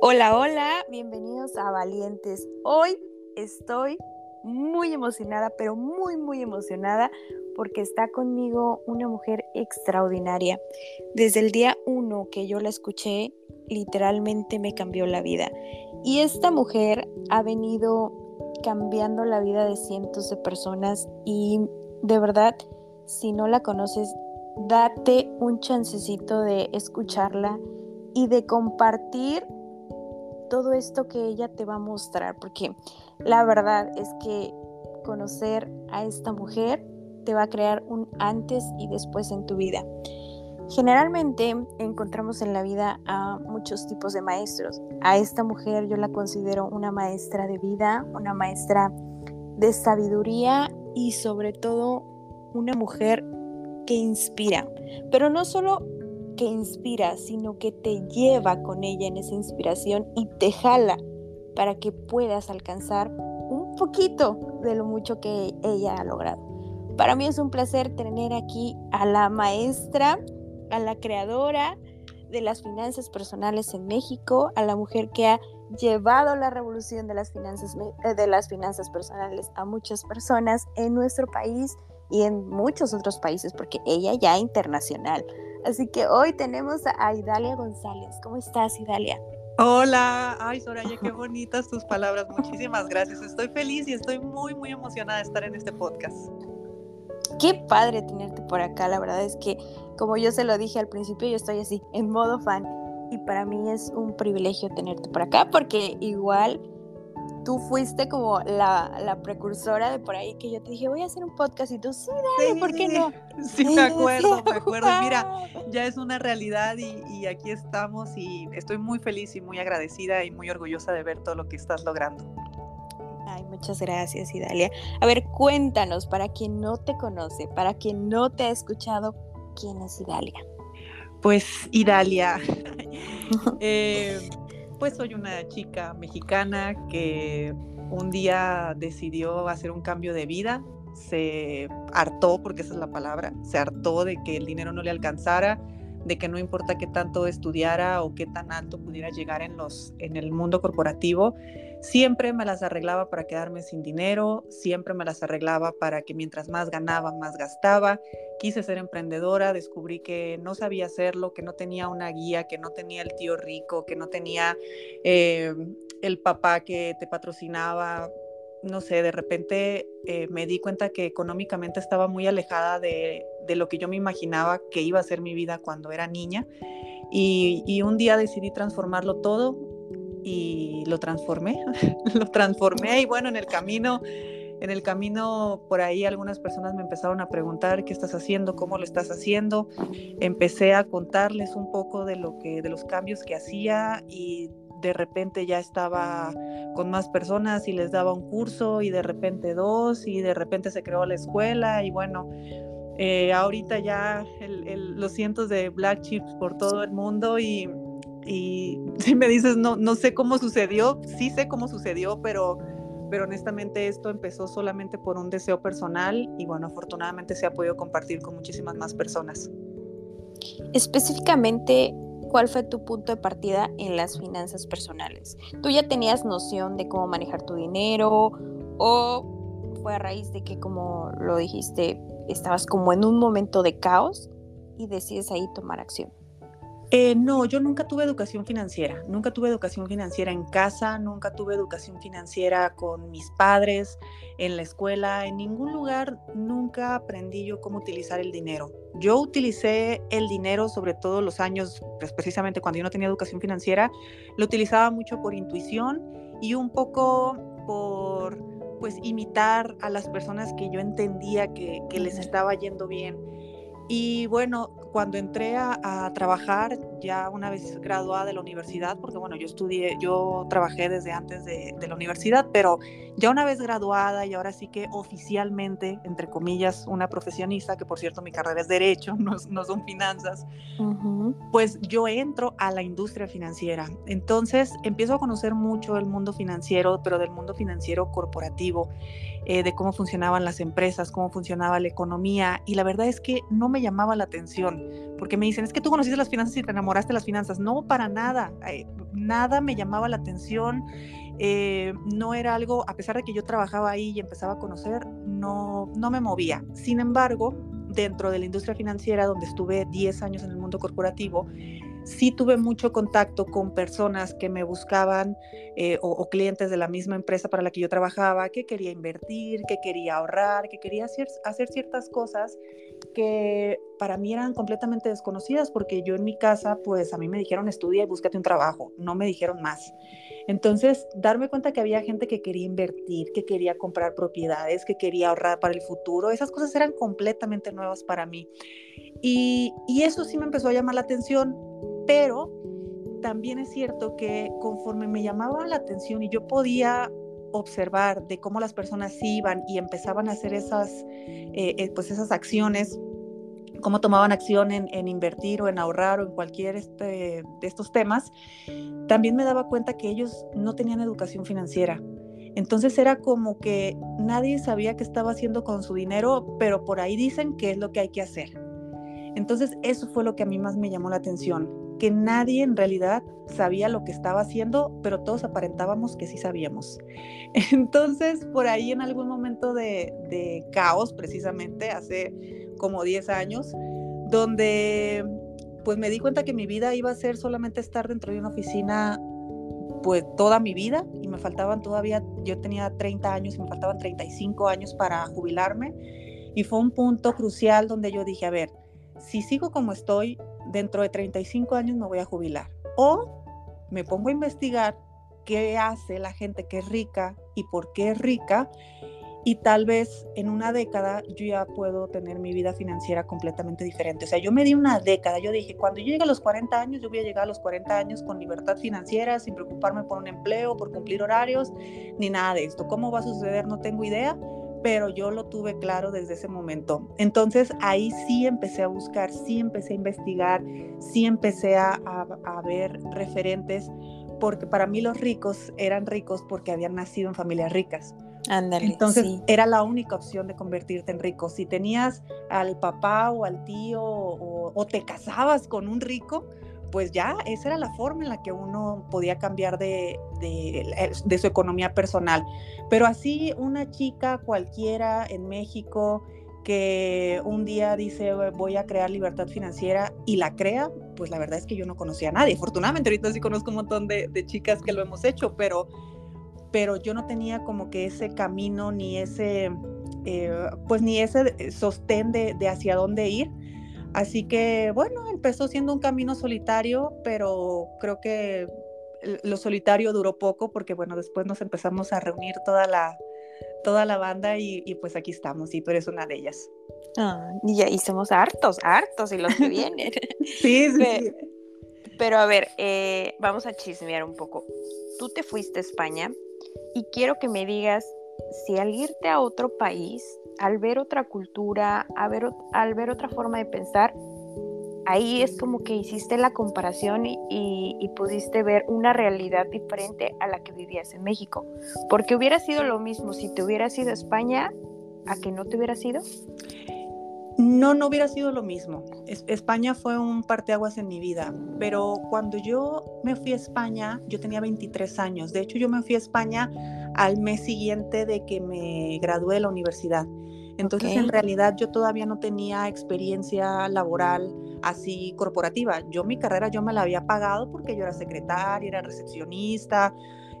Hola, hola, bienvenidos a Valientes. Hoy estoy muy emocionada, pero muy, muy emocionada porque está conmigo una mujer extraordinaria. Desde el día uno que yo la escuché, literalmente me cambió la vida. Y esta mujer ha venido cambiando la vida de cientos de personas y de verdad, si no la conoces, date un chancecito de escucharla y de compartir todo esto que ella te va a mostrar, porque la verdad es que conocer a esta mujer te va a crear un antes y después en tu vida. Generalmente encontramos en la vida a muchos tipos de maestros. A esta mujer yo la considero una maestra de vida, una maestra de sabiduría y sobre todo una mujer que inspira. Pero no solo que inspira, sino que te lleva con ella en esa inspiración y te jala para que puedas alcanzar un poquito de lo mucho que ella ha logrado. Para mí es un placer tener aquí a la maestra, a la creadora de las finanzas personales en México, a la mujer que ha llevado la revolución de las finanzas, eh, de las finanzas personales a muchas personas en nuestro país y en muchos otros países, porque ella ya internacional. Así que hoy tenemos a Idalia González. ¿Cómo estás, Idalia? Hola, ay Soraya, qué bonitas tus palabras. Muchísimas gracias. Estoy feliz y estoy muy, muy emocionada de estar en este podcast. Qué padre tenerte por acá. La verdad es que, como yo se lo dije al principio, yo estoy así, en modo fan. Y para mí es un privilegio tenerte por acá porque igual tú fuiste como la, precursora de por ahí que yo te dije, voy a hacer un podcast y tú, sí, dale, ¿por qué no? Sí, me acuerdo, me acuerdo. Mira, ya es una realidad y, aquí estamos y estoy muy feliz y muy agradecida y muy orgullosa de ver todo lo que estás logrando. Ay, muchas gracias, Idalia. A ver, cuéntanos, para quien no te conoce, para quien no te ha escuchado, ¿quién es Idalia? Pues Idalia. eh, pues soy una chica mexicana que un día decidió hacer un cambio de vida, se hartó, porque esa es la palabra, se hartó de que el dinero no le alcanzara, de que no importa qué tanto estudiara o qué tan alto pudiera llegar en, los, en el mundo corporativo, siempre me las arreglaba para quedarme sin dinero, siempre me las arreglaba para que mientras más ganaba, más gastaba. Quise ser emprendedora, descubrí que no sabía hacerlo, que no tenía una guía, que no tenía el tío rico, que no tenía eh, el papá que te patrocinaba. No sé, de repente eh, me di cuenta que económicamente estaba muy alejada de, lo que yo me imaginaba que iba a ser mi vida cuando era niña. Y un día decidí transformarlo todo, y lo transformé, lo transformé y bueno, en el camino, en el camino por ahí algunas personas me empezaron a preguntar qué estás haciendo, cómo lo estás haciendo. Empecé a contarles un poco de lo que de los cambios que hacía y de repente ya estaba con más personas y les daba un curso y de repente dos y de repente se creó la escuela y bueno, eh, ahorita ya los cientos de black chips por todo el mundo y y si me dices, no, no sé cómo sucedió, sí sé cómo sucedió, pero, pero honestamente esto empezó solamente por un deseo personal y bueno, afortunadamente se ha podido compartir con muchísimas más personas. Específicamente, ¿cuál fue tu punto de partida en las finanzas personales? ¿Tú ya tenías noción de cómo manejar tu dinero o fue a raíz de que, como lo dijiste, estabas como en un momento de caos y decides ahí tomar acción? Eh, no, yo nunca tuve educación financiera, nunca tuve educación financiera en casa, nunca tuve educación financiera con mis padres, en la escuela, en ningún lugar nunca aprendí yo cómo utilizar el dinero. Yo utilicé el dinero sobre todo los años, pues precisamente cuando yo no tenía educación financiera, lo utilizaba mucho por intuición y un poco por pues imitar a las personas que yo entendía que, que les estaba yendo bien. Y bueno, cuando entré a, trabajar, ya una vez graduada de la universidad, porque bueno, yo estudié, yo trabajé desde antes de, la universidad, pero ya una vez graduada y ahora sí que oficialmente, entre comillas, una profesionista, que por cierto mi carrera es derecho, no, no son finanzas, pues yo entro a la industria financiera. Entonces empiezo a conocer mucho el mundo financiero, pero del mundo financiero corporativo. Eh, de cómo funcionaban las empresas, cómo funcionaba la economía, y la verdad es que no me llamaba la atención, porque me dicen, es que tú conociste las finanzas y te enamoraste de las finanzas. No, para nada. nada me llamaba la atención, eh, no era algo, a pesar de que yo trabajaba ahí y empezaba a conocer, no, no me movía. Sin embargo, dentro de la industria financiera, donde estuve 10 años en el mundo corporativo, sí tuve mucho contacto con personas que me buscaban eh, o, clientes de la misma empresa para la que yo trabajaba, que quería invertir, que quería ahorrar, que quería hacer, hacer ciertas cosas que para mí eran completamente desconocidas porque yo en mi casa, pues a mí me dijeron estudia y búscate un trabajo, no me dijeron más. Entonces, darme cuenta que había gente que quería invertir, que quería comprar propiedades, que quería ahorrar para el futuro, esas cosas eran completamente nuevas para mí. Y, y eso sí me empezó a llamar la atención, pero también es cierto que conforme me llamaba la atención y yo podía observar de cómo las personas iban y empezaban a hacer esas, eh, eh, pues esas acciones, cómo tomaban acción en, invertir o en ahorrar o en cualquier este, de estos temas, también me daba cuenta que ellos no tenían educación financiera. Entonces era como que nadie sabía qué estaba haciendo con su dinero, pero por ahí dicen qué es lo que hay que hacer. Entonces eso fue lo que a mí más me llamó la atención, que nadie en realidad sabía lo que estaba haciendo, pero todos aparentábamos que sí sabíamos. Entonces, por ahí en algún momento de, caos, precisamente, hace como 10 años, donde pues me di cuenta que mi vida iba a ser solamente estar dentro de una oficina pues toda mi vida y me faltaban todavía, yo tenía 30 años y me faltaban 35 años para jubilarme y fue un punto crucial donde yo dije, a ver, si sigo como estoy, dentro de 35 años me voy a jubilar. O me pongo a investigar qué hace la gente que es rica y por qué es rica. Y tal vez en una década yo ya puedo tener mi vida financiera completamente diferente. O sea, yo me di una década. Yo dije, cuando yo llegue a los 40 años, yo voy a llegar a los 40 años con libertad financiera, sin preocuparme por un empleo, por cumplir horarios, ni nada de esto. ¿Cómo va a suceder? No tengo idea pero yo lo tuve claro desde ese momento. Entonces ahí sí empecé a buscar, sí empecé a investigar, sí empecé a, ver referentes, porque para mí los ricos eran ricos porque habían nacido en familias ricas. Entonces era la única opción de convertirte en rico. Si tenías al papá o al tío o te casabas con un rico, pues ya esa era la forma en la que uno podía cambiar de, de, su economía personal. Pero así una chica cualquiera en México que un día dice voy a crear libertad financiera y la crea, pues la verdad es que yo no conocía a nadie. Afortunadamente ahorita sí conozco un montón de, chicas que lo hemos hecho, pero, pero yo no tenía como que ese camino ni ese, eh, pues ni ese sostén de, de hacia dónde ir Así que bueno, empezó siendo un camino solitario, pero creo que lo solitario duró poco porque bueno, después nos empezamos a reunir toda la, toda la banda y, pues aquí estamos y tú eres una de ellas. Ah, y, y somos hartos, hartos y los que vienen. sí, sí, pero, a ver, eh, vamos a chismear un poco. Tú te fuiste a España y quiero que me digas si al irte a otro país al ver otra cultura, al ver otra forma de pensar, ahí es como que hiciste la comparación y, pudiste ver una realidad diferente a la que vivías en México. Porque hubiera sido lo mismo si te hubieras ido a España a que no te hubieras ido. No, no hubiera sido lo mismo. España fue un parteaguas en mi vida, pero cuando yo me fui a España, yo tenía 23 años. De hecho, yo me fui a España al mes siguiente de que me gradué de la universidad. Entonces, en realidad, yo todavía no tenía experiencia laboral así corporativa. Yo mi carrera yo me la había pagado porque yo era secretaria, era recepcionista,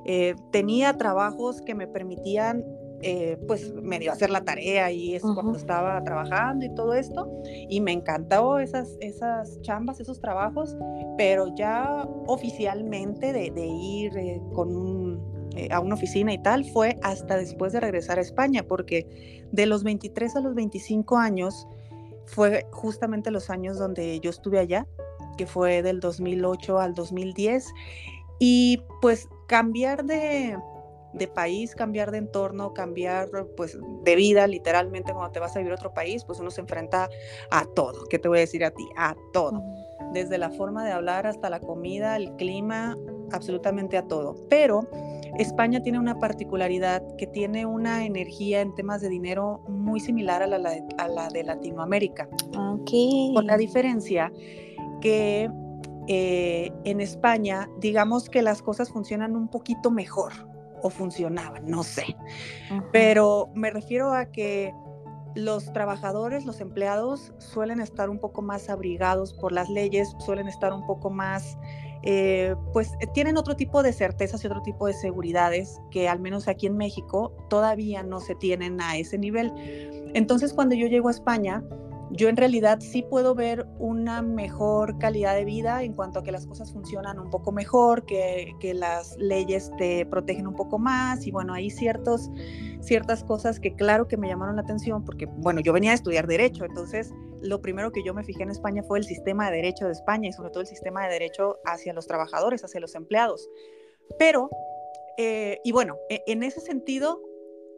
eh, tenía trabajos que me permitían eh, pues medio hacer la tarea y eso cuando estaba trabajando y todo esto y me encantó esas, esas chambas, esos trabajos, pero ya oficialmente de, ir eh, con un eh, a una oficina y tal, fue hasta después de regresar a España, porque de los 23 a los 25 años fue justamente los años donde yo estuve allá, que fue del 2008 al 2010, y pues cambiar de, de país, cambiar de entorno, cambiar pues de vida, literalmente cuando te vas a vivir a otro país, pues uno se enfrenta a todo. ¿Qué te voy a decir a ti? A todo. Desde la forma de hablar hasta la comida, el clima, absolutamente a todo. Pero España tiene una particularidad que tiene una energía en temas de dinero muy similar a la, de Latinoamérica. Okay. Con la diferencia que eh, en España, digamos que las cosas funcionan un poquito mejor o funcionaban, no sé. Pero me refiero a que los trabajadores, los empleados suelen estar un poco más abrigados por las leyes, suelen estar un poco más, eh, pues eh, tienen otro tipo de certezas y otro tipo de seguridades que al menos aquí en México todavía no se tienen a ese nivel. Entonces cuando yo llego a España, yo en realidad sí puedo ver una mejor calidad de vida en cuanto a que las cosas funcionan un poco mejor, que, las leyes te protegen un poco más y bueno, hay ciertos, ciertas cosas que claro que me llamaron la atención porque bueno, yo venía a estudiar derecho, entonces lo primero que yo me fijé en España fue el sistema de derecho de España y sobre todo el sistema de derecho hacia los trabajadores, hacia los empleados. Pero, eh, y bueno, e, en ese sentido,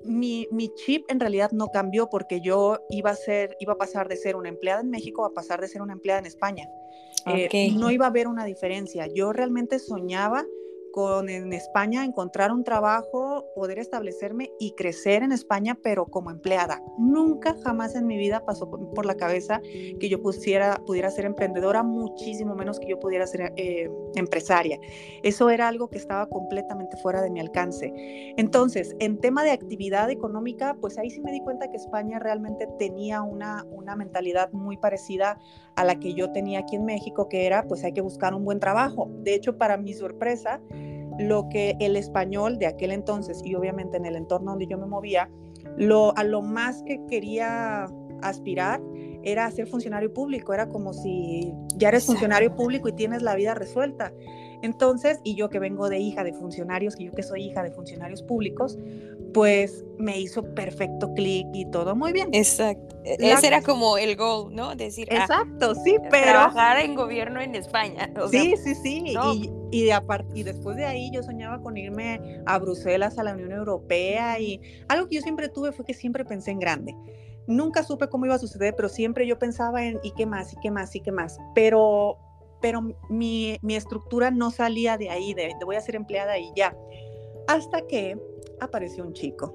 mi, chip en realidad no cambió porque yo iba a ser, iba a pasar de ser una empleada en México a pasar de ser una empleada en España. Eh, no iba a haber una diferencia. Yo realmente soñaba con en España encontrar un trabajo, poder establecerme y crecer en España, pero como empleada. Nunca, jamás en mi vida pasó por, la cabeza que yo pusiera, pudiera ser emprendedora, muchísimo menos que yo pudiera ser eh, empresaria. Eso era algo que estaba completamente fuera de mi alcance. Entonces, en tema de actividad económica, pues ahí sí me di cuenta que España realmente tenía una, una mentalidad muy parecida a la que yo tenía aquí en México, que era, pues hay que buscar un buen trabajo. De hecho, para mi sorpresa, lo que el español de aquel entonces y obviamente en el entorno donde yo me movía, lo, a lo más que quería aspirar era ser funcionario público, era como si ya eres funcionario público y tienes la vida resuelta. Entonces, y yo que vengo de hija de funcionarios, que yo que soy hija de funcionarios públicos, pues me hizo perfecto clic y todo muy bien. Exacto. E, ese era como el goal, ¿no? Decir, ah, exacto, sí, pero trabajar en gobierno en España. sí, sí, sí, y, y, de y después de ahí yo soñaba con irme a Bruselas, a la Unión Europea y algo que yo siempre tuve fue que siempre pensé en grande. Nunca supe cómo iba a suceder, pero siempre yo pensaba en y qué más, y qué más, y qué más. Pero pero mi, estructura no salía de ahí, de, voy a ser empleada y ya, hasta que apareció un chico.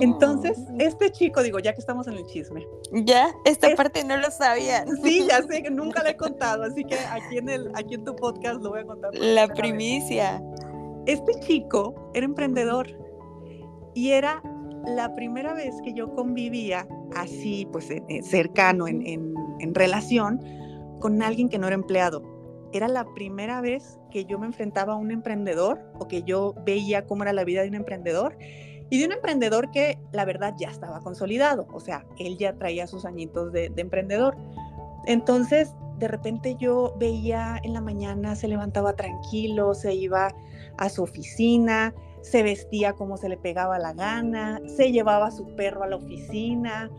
Entonces, mm. este chico, digo, ya que estamos en el chisme. Ya, esta parte no lo sabía. Sí, ya sé que nunca lo he contado, así que aquí en, el, aquí en tu podcast lo voy a contar. La primicia. Este chico era emprendedor y era la primera vez que yo convivía así, pues cercano, en, en relación con alguien que no era empleado. Era la primera vez que yo me enfrentaba a un emprendedor o que yo veía cómo era la vida de un emprendedor y de un emprendedor que la verdad ya estaba consolidado, o sea, él ya traía sus añitos de, emprendedor. Entonces, de repente yo veía en la mañana, se levantaba tranquilo, se iba a su oficina, se vestía como se le pegaba la gana, se llevaba a su perro a la oficina,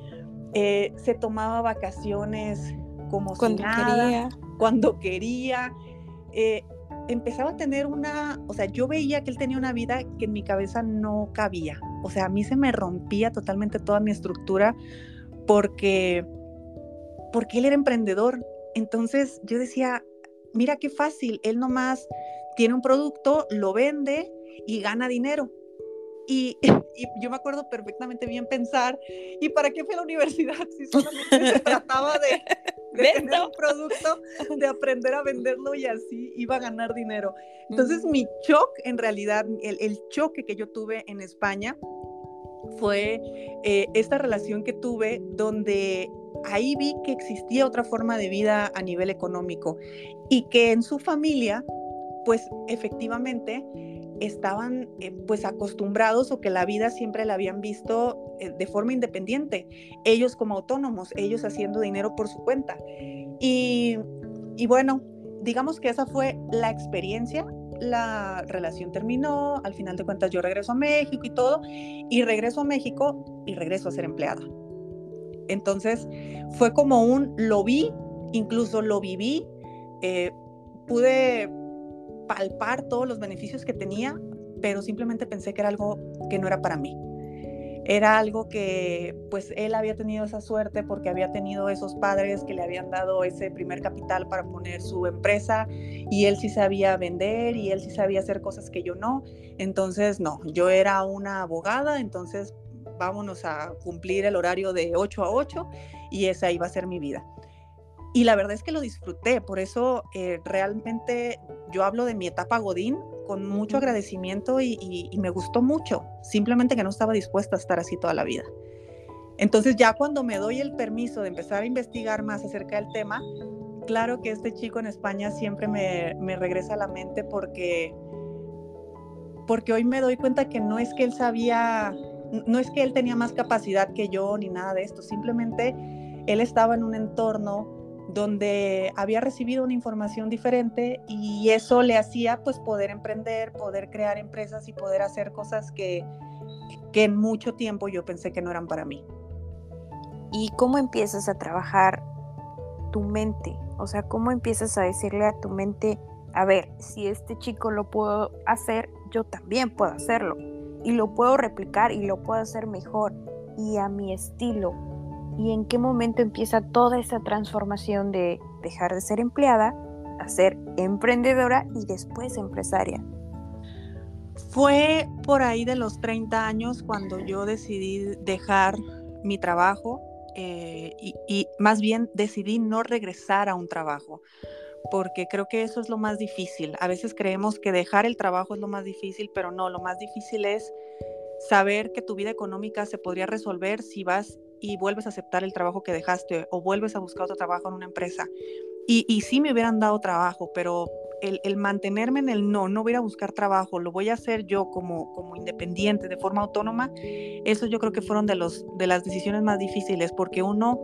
eh, se tomaba vacaciones como cuando quería. Cuando quería. Eh, empezaba a tener una, o sea, yo veía que él tenía una vida que en mi cabeza no cabía. O sea, a mí se me rompía totalmente toda mi estructura porque, porque él era emprendedor. Entonces yo decía, mira qué fácil, él nomás tiene un producto, lo vende y gana dinero. Y, y, yo me acuerdo perfectamente bien pensar, ¿y para qué fue la universidad si solamente se trataba de, de tener un producto, de aprender a venderlo y así iba a ganar dinero. Entonces mi shock, en realidad, el, el choque que yo tuve en España fue eh, esta relación que tuve donde ahí vi que existía otra forma de vida a nivel económico y que en su familia, pues efectivamente, estaban eh, pues acostumbrados o que la vida siempre la habían visto eh, de forma independiente, ellos como autónomos, ellos haciendo dinero por su cuenta. Y, y bueno, digamos que esa fue la experiencia, la relación terminó, al final de cuentas yo regreso a México y todo, y regreso a México y regreso a ser empleada. Entonces fue como un, lo vi, incluso lo viví, eh, pude palpar todos los beneficios que tenía, pero simplemente pensé que era algo que no era para mí. Era algo que pues él había tenido esa suerte porque había tenido esos padres que le habían dado ese primer capital para poner su empresa y él sí sabía vender y él sí sabía hacer cosas que yo no. Entonces, no, yo era una abogada, entonces vámonos a cumplir el horario de 8 a 8 y esa iba a ser mi vida. Y la verdad es que lo disfruté, por eso eh, realmente yo hablo de mi etapa Godín con mucho agradecimiento y, me gustó mucho, simplemente que no estaba dispuesta a estar así toda la vida. Entonces ya cuando me doy el permiso de empezar a investigar más acerca del tema, claro que este chico en España siempre me, me regresa a la mente porque, porque hoy me doy cuenta que no es que él sabía, no es que él tenía más capacidad que yo ni nada de esto, simplemente él estaba en un entorno donde había recibido una información diferente y eso le hacía pues poder emprender, poder crear empresas y poder hacer cosas que, que en mucho tiempo yo pensé que no eran para mí. ¿Y cómo empiezas a trabajar tu mente? O sea, ¿cómo empiezas a decirle a tu mente, a ver, si este chico lo puedo hacer, yo también puedo hacerlo? Y lo puedo replicar y lo puedo hacer mejor y a mi estilo y en qué momento empieza toda esa transformación de dejar de ser empleada a ser emprendedora y después empresaria. Fue por ahí de los 30 años cuando yo decidí dejar mi trabajo eh, y, y más bien decidí no regresar a un trabajo porque creo que eso es lo más difícil. A veces creemos que dejar el trabajo es lo más difícil, pero no, lo más difícil es saber que tu vida económica se podría resolver si vas y vuelves a aceptar el trabajo que dejaste o vuelves a buscar otro trabajo en una empresa. Y, y sí me hubieran dado trabajo, pero el, el, mantenerme en el no, no voy a buscar trabajo, lo voy a hacer yo como, como independiente, de forma autónoma, eso yo creo que fueron de, los, de las decisiones más difíciles, porque uno,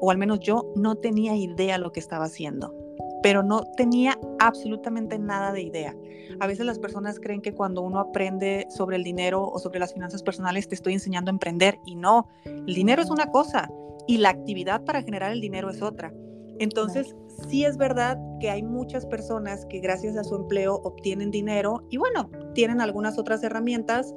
o al menos yo, no tenía idea lo que estaba haciendo pero no tenía absolutamente nada de idea. A veces las personas creen que cuando uno aprende sobre el dinero o sobre las finanzas personales te estoy enseñando a emprender y no, el dinero es una cosa y la actividad para generar el dinero es otra. Entonces, sí es verdad que hay muchas personas que gracias a su empleo obtienen dinero y bueno, tienen algunas otras herramientas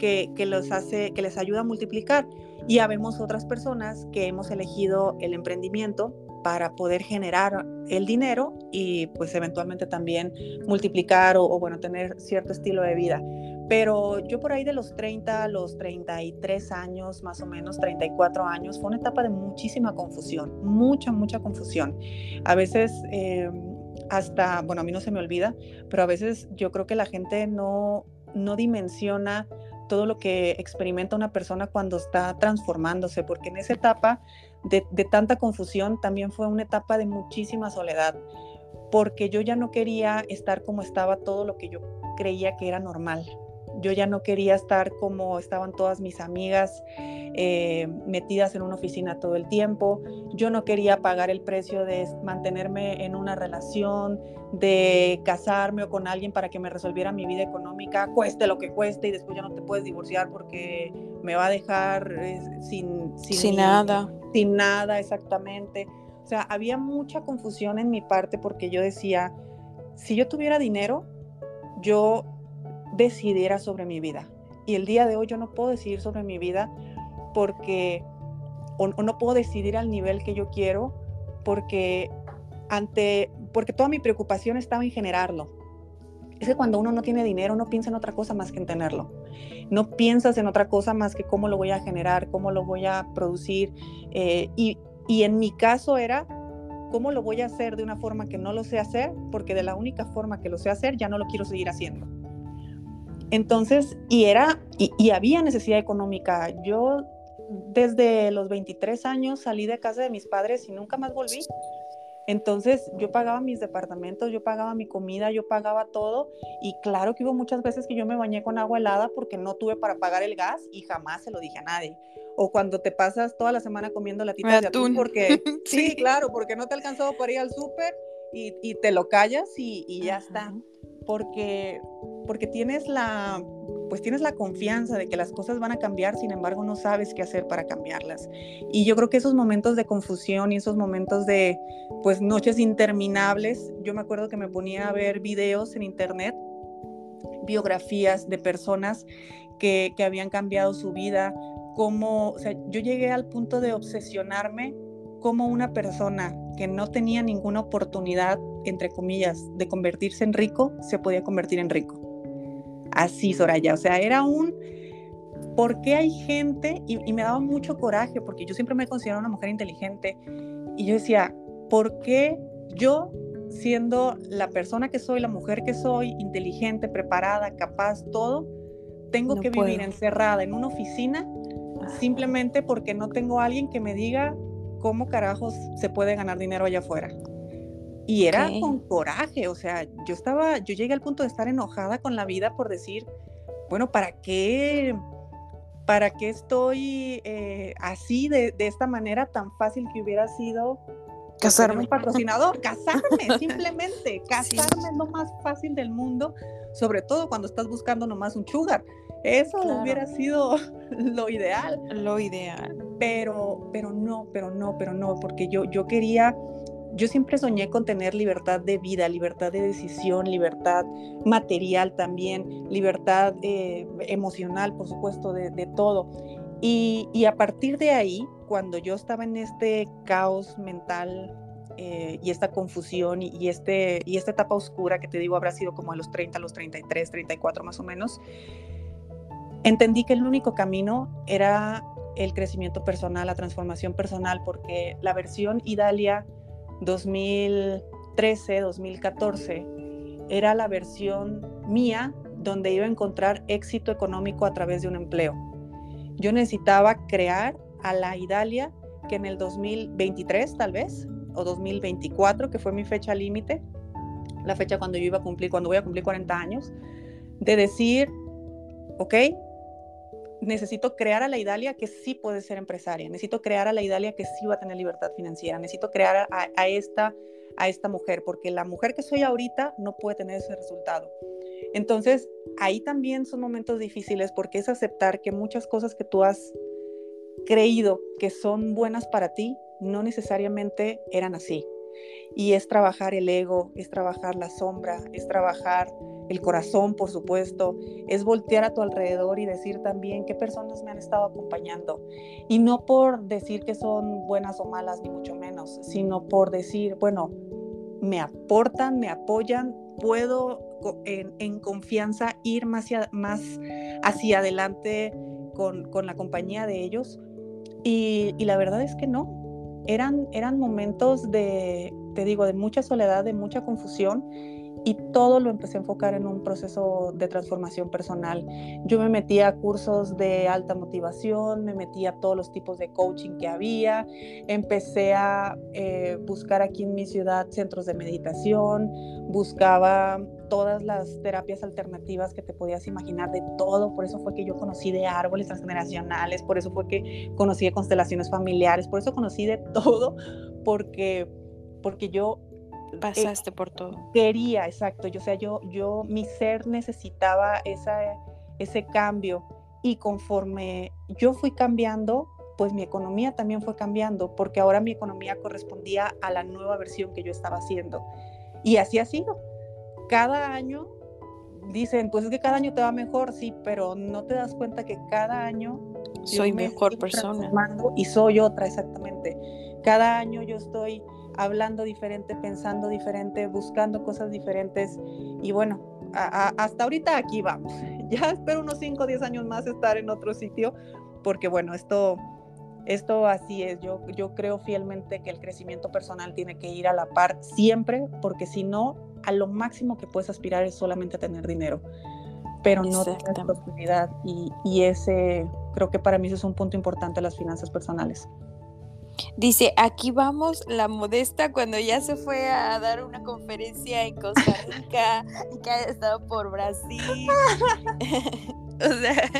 que, que, los hace, que les ayuda a multiplicar. Y habemos otras personas que hemos elegido el emprendimiento para poder generar el dinero y pues eventualmente también multiplicar o, bueno, tener cierto estilo de vida. Pero yo por ahí de los 30 a los 33 años, más o menos 34 años, fue una etapa de muchísima confusión, mucha, mucha confusión. A veces eh, hasta, bueno, a mí no se me olvida, pero a veces yo creo que la gente no, no dimensiona todo lo que experimenta una persona cuando está transformándose, porque en esa etapa de, tanta confusión también fue una etapa de muchísima soledad, porque yo ya no quería estar como estaba todo lo que yo creía que era normal. Yo ya no quería estar como estaban todas mis amigas eh, metidas en una oficina todo el tiempo. Yo no quería pagar el precio de mantenerme en una relación, de casarme o con alguien para que me resolviera mi vida económica, cueste lo que cueste y después ya no te puedes divorciar porque me va a dejar eh, sin, sin, nada. Sin nada, exactamente. O sea, había mucha confusión en mi parte porque yo decía, si yo tuviera dinero, yo decidiera sobre mi vida. Y el día de hoy yo no puedo decidir sobre mi vida porque, o, no puedo decidir al nivel que yo quiero porque ante, porque toda mi preocupación estaba en generarlo. Es que cuando uno no tiene dinero no piensa en otra cosa más que en tenerlo. No piensas en otra cosa más que cómo lo voy a generar, cómo lo voy a producir. Eh, y, y en mi caso era cómo lo voy a hacer de una forma que no lo sé hacer, porque de la única forma que lo sé hacer ya no lo quiero seguir haciendo. Entonces, y era, y, y, había necesidad económica. Yo desde los 23 años salí de casa de mis padres y nunca más volví. Entonces yo pagaba mis departamentos, yo pagaba mi comida, yo pagaba todo y claro que hubo muchas veces que yo me bañé con agua helada porque no tuve para pagar el gas y jamás se lo dije a nadie. O cuando te pasas toda la semana comiendo latitas de atún porque sí. claro, porque no te alcanzó para ir al súper y, y, te lo callas y, y ya está. Porque porque tienes la pues tienes la confianza de que las cosas van a cambiar, sin embargo no sabes qué hacer para cambiarlas. Y yo creo que esos momentos de confusión y esos momentos de pues noches interminables, yo me acuerdo que me ponía a ver videos en internet, biografías de personas que, que habían cambiado su vida, como, o sea, yo llegué al punto de obsesionarme como una persona que no tenía ninguna oportunidad, entre comillas, de convertirse en rico, se podía convertir en rico así, Soraya. O sea, era un, ¿por qué hay gente? Y, me daba mucho coraje, porque yo siempre me considerado una mujer inteligente. Y yo decía, ¿por qué yo, siendo la persona que soy, la mujer que soy, inteligente, preparada, capaz, todo, tengo que vivir encerrada en una oficina simplemente porque no tengo a alguien que me diga cómo carajos se puede ganar dinero allá afuera? Y era con coraje, o sea, yo estaba, yo llegué al punto de estar enojada con la vida por decir, bueno, ¿para qué, para qué estoy eh, así de, de, esta manera tan fácil que hubiera sido casarme un patrocinador? Casarme, simplemente, casarme es lo más fácil del mundo, sobre todo cuando estás buscando nomás un sugar. Eso hubiera sido lo ideal. Lo ideal. Pero, pero no, pero no, pero no, porque yo, yo quería yo siempre soñé con tener libertad de vida, libertad de decisión, libertad material también, libertad eh, emocional, por supuesto, de, todo. Y, a partir de ahí, cuando yo estaba en este caos mental eh, y esta confusión y, este, y esta etapa oscura que te digo habrá sido como a los 30, a los 33, 34 más o menos, entendí que el único camino era el crecimiento personal, la transformación personal, porque la versión Idalia 2013, 2014, era la versión mía donde iba a encontrar éxito económico a través de un empleo. Yo necesitaba crear a la Idalia que en el 2023 tal vez, o 2024, que fue mi fecha límite, la fecha cuando yo iba a cumplir, cuando voy a cumplir 40 años, de decir, ok, necesito crear a la Idalia que sí puede ser empresaria, necesito crear a la Idalia que sí va a tener libertad financiera, necesito crear a, esta, a esta mujer, porque la mujer que soy ahorita no puede tener ese resultado. Entonces, ahí también son momentos difíciles porque es aceptar que muchas cosas que tú has creído que son buenas para ti, no necesariamente eran así. Y es trabajar el ego, es trabajar la sombra, es trabajar el corazón, por supuesto, es voltear a tu alrededor y decir también qué personas me han estado acompañando. Y no por decir que son buenas o malas, ni mucho menos, sino por decir, bueno, me aportan, me apoyan, puedo en, confianza ir más hacia, más hacia adelante con, la compañía de ellos. Y la verdad es que no, eran, eran momentos de, te digo, de mucha soledad, de mucha confusión y todo lo empecé a enfocar en un proceso de transformación personal. Yo me metí a cursos de alta motivación, me metí a todos los tipos de coaching que había, empecé a eh, buscar aquí en mi ciudad centros de meditación, buscaba todas las terapias alternativas que te podías imaginar de todo, por eso fue que yo conocí de árboles transgeneracionales, por eso fue que conocí de constelaciones familiares, por eso conocí de todo, porque porque yo eh, Pasaste por todo. Quería, exacto. Yo, o sea, yo, yo, mi ser necesitaba esa, ese cambio y conforme yo fui cambiando, pues mi economía también fue cambiando, porque ahora mi economía correspondía a la nueva versión que yo estaba haciendo. Y así ha sido. Cada año dicen, pues es que cada año te va mejor, sí, pero no te das cuenta que cada año soy mejor persona. Y soy otra, exactamente. Cada año yo estoy hablando diferente, pensando diferente, buscando cosas diferentes. Y bueno, hasta ahorita aquí vamos. Ya espero unos 5 o 10 años más estar en otro sitio, porque bueno, esto, esto así es. Yo, yo creo fielmente que el crecimiento personal tiene que ir a la par siempre, porque si no, a lo máximo que puedes aspirar es solamente a tener dinero, pero no tener prosperidad. Y, y ese, creo que para mí es un punto importante, las finanzas personales. Dice, aquí vamos la modesta cuando ya se fue a dar una conferencia en Costa Rica y que haya estado por Brasil. o sea,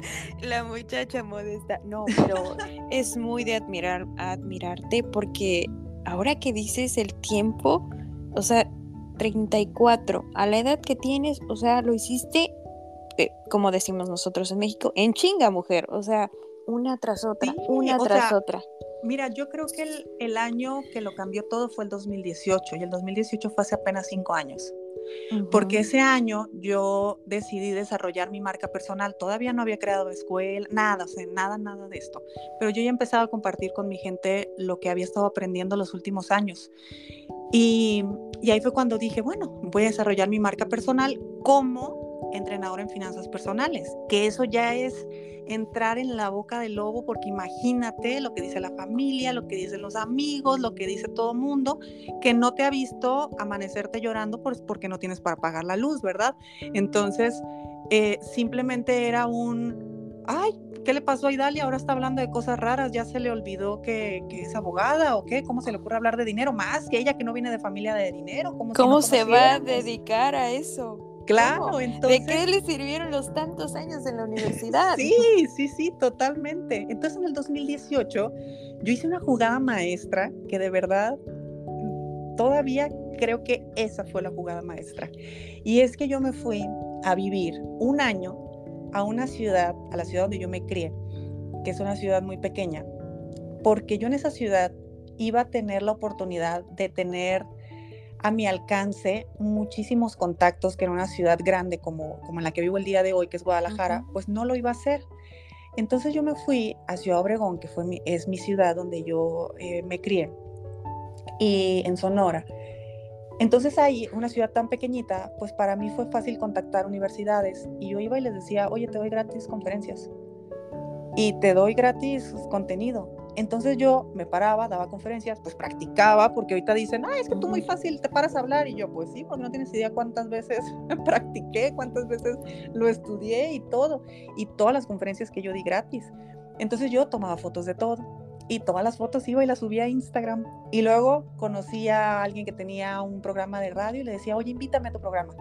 la muchacha modesta. No, pero es muy de admirar, admirarte porque ahora que dices el tiempo, o sea, 34, a la edad que tienes, o sea, lo hiciste, eh, como decimos nosotros en México, en chinga, mujer. O sea, una tras otra, una tras otra. Mira, yo creo que el, año que lo cambió todo fue el 2018 y el 2018 fue hace apenas cinco años. Porque ese año yo decidí desarrollar mi marca personal. Todavía no había creado escuela, nada, o sea, nada, nada de esto. Pero yo ya empezaba a compartir con mi gente lo que había estado aprendiendo los últimos años. Y, y ahí fue cuando dije, bueno, voy a desarrollar mi marca personal como entrenadora en finanzas personales, que eso ya es entrar en la boca del lobo, porque imagínate lo que dice la familia, lo que dicen los amigos, lo que dice todo mundo, que no te ha visto amanecerte llorando porque no tienes para pagar la luz, ¿verdad? Entonces, eh, simplemente era un, ay, ¿qué le pasó a Idalia? Ahora está hablando de cosas raras, ya se le olvidó que, es abogada o qué, ¿cómo se le ocurre hablar de dinero? Más que ella que no viene de familia de dinero. ¿Cómo, se va a dedicar a eso? Claro, entonces. ¿De qué le sirvieron los tantos años en la universidad? sí, sí, sí, totalmente. Entonces en el 2018 yo hice una jugada maestra que de verdad todavía creo que esa fue la jugada maestra. Y es que yo me fui a vivir un año a una ciudad, a la ciudad donde yo me crié, que es una ciudad muy pequeña, porque yo en esa ciudad iba a tener la oportunidad de tener a mi alcance muchísimos contactos que en una ciudad grande como, como en la que vivo el día de hoy, que es Guadalajara, pues no lo iba a hacer. Entonces yo me fui a Ciudad Obregón, que fue mi, es mi ciudad donde yo eh, me crié, y en Sonora. Entonces ahí, una ciudad tan pequeñita, pues para mí fue fácil contactar universidades y yo iba y les decía, oye, te doy gratis conferencias y te doy gratis contenido. Entonces yo me paraba, daba conferencias, pues practicaba, porque ahorita dicen, ah, es que tú muy fácil te paras a hablar. Y yo, pues sí, porque no tienes idea cuántas veces practiqué, cuántas veces lo estudié y todo. Y todas las conferencias que yo di gratis. Entonces yo tomaba fotos de todo. Y todas las fotos iba y las subía a Instagram. Y luego conocí a alguien que tenía un programa de radio y le decía, oye, invítame a tu programa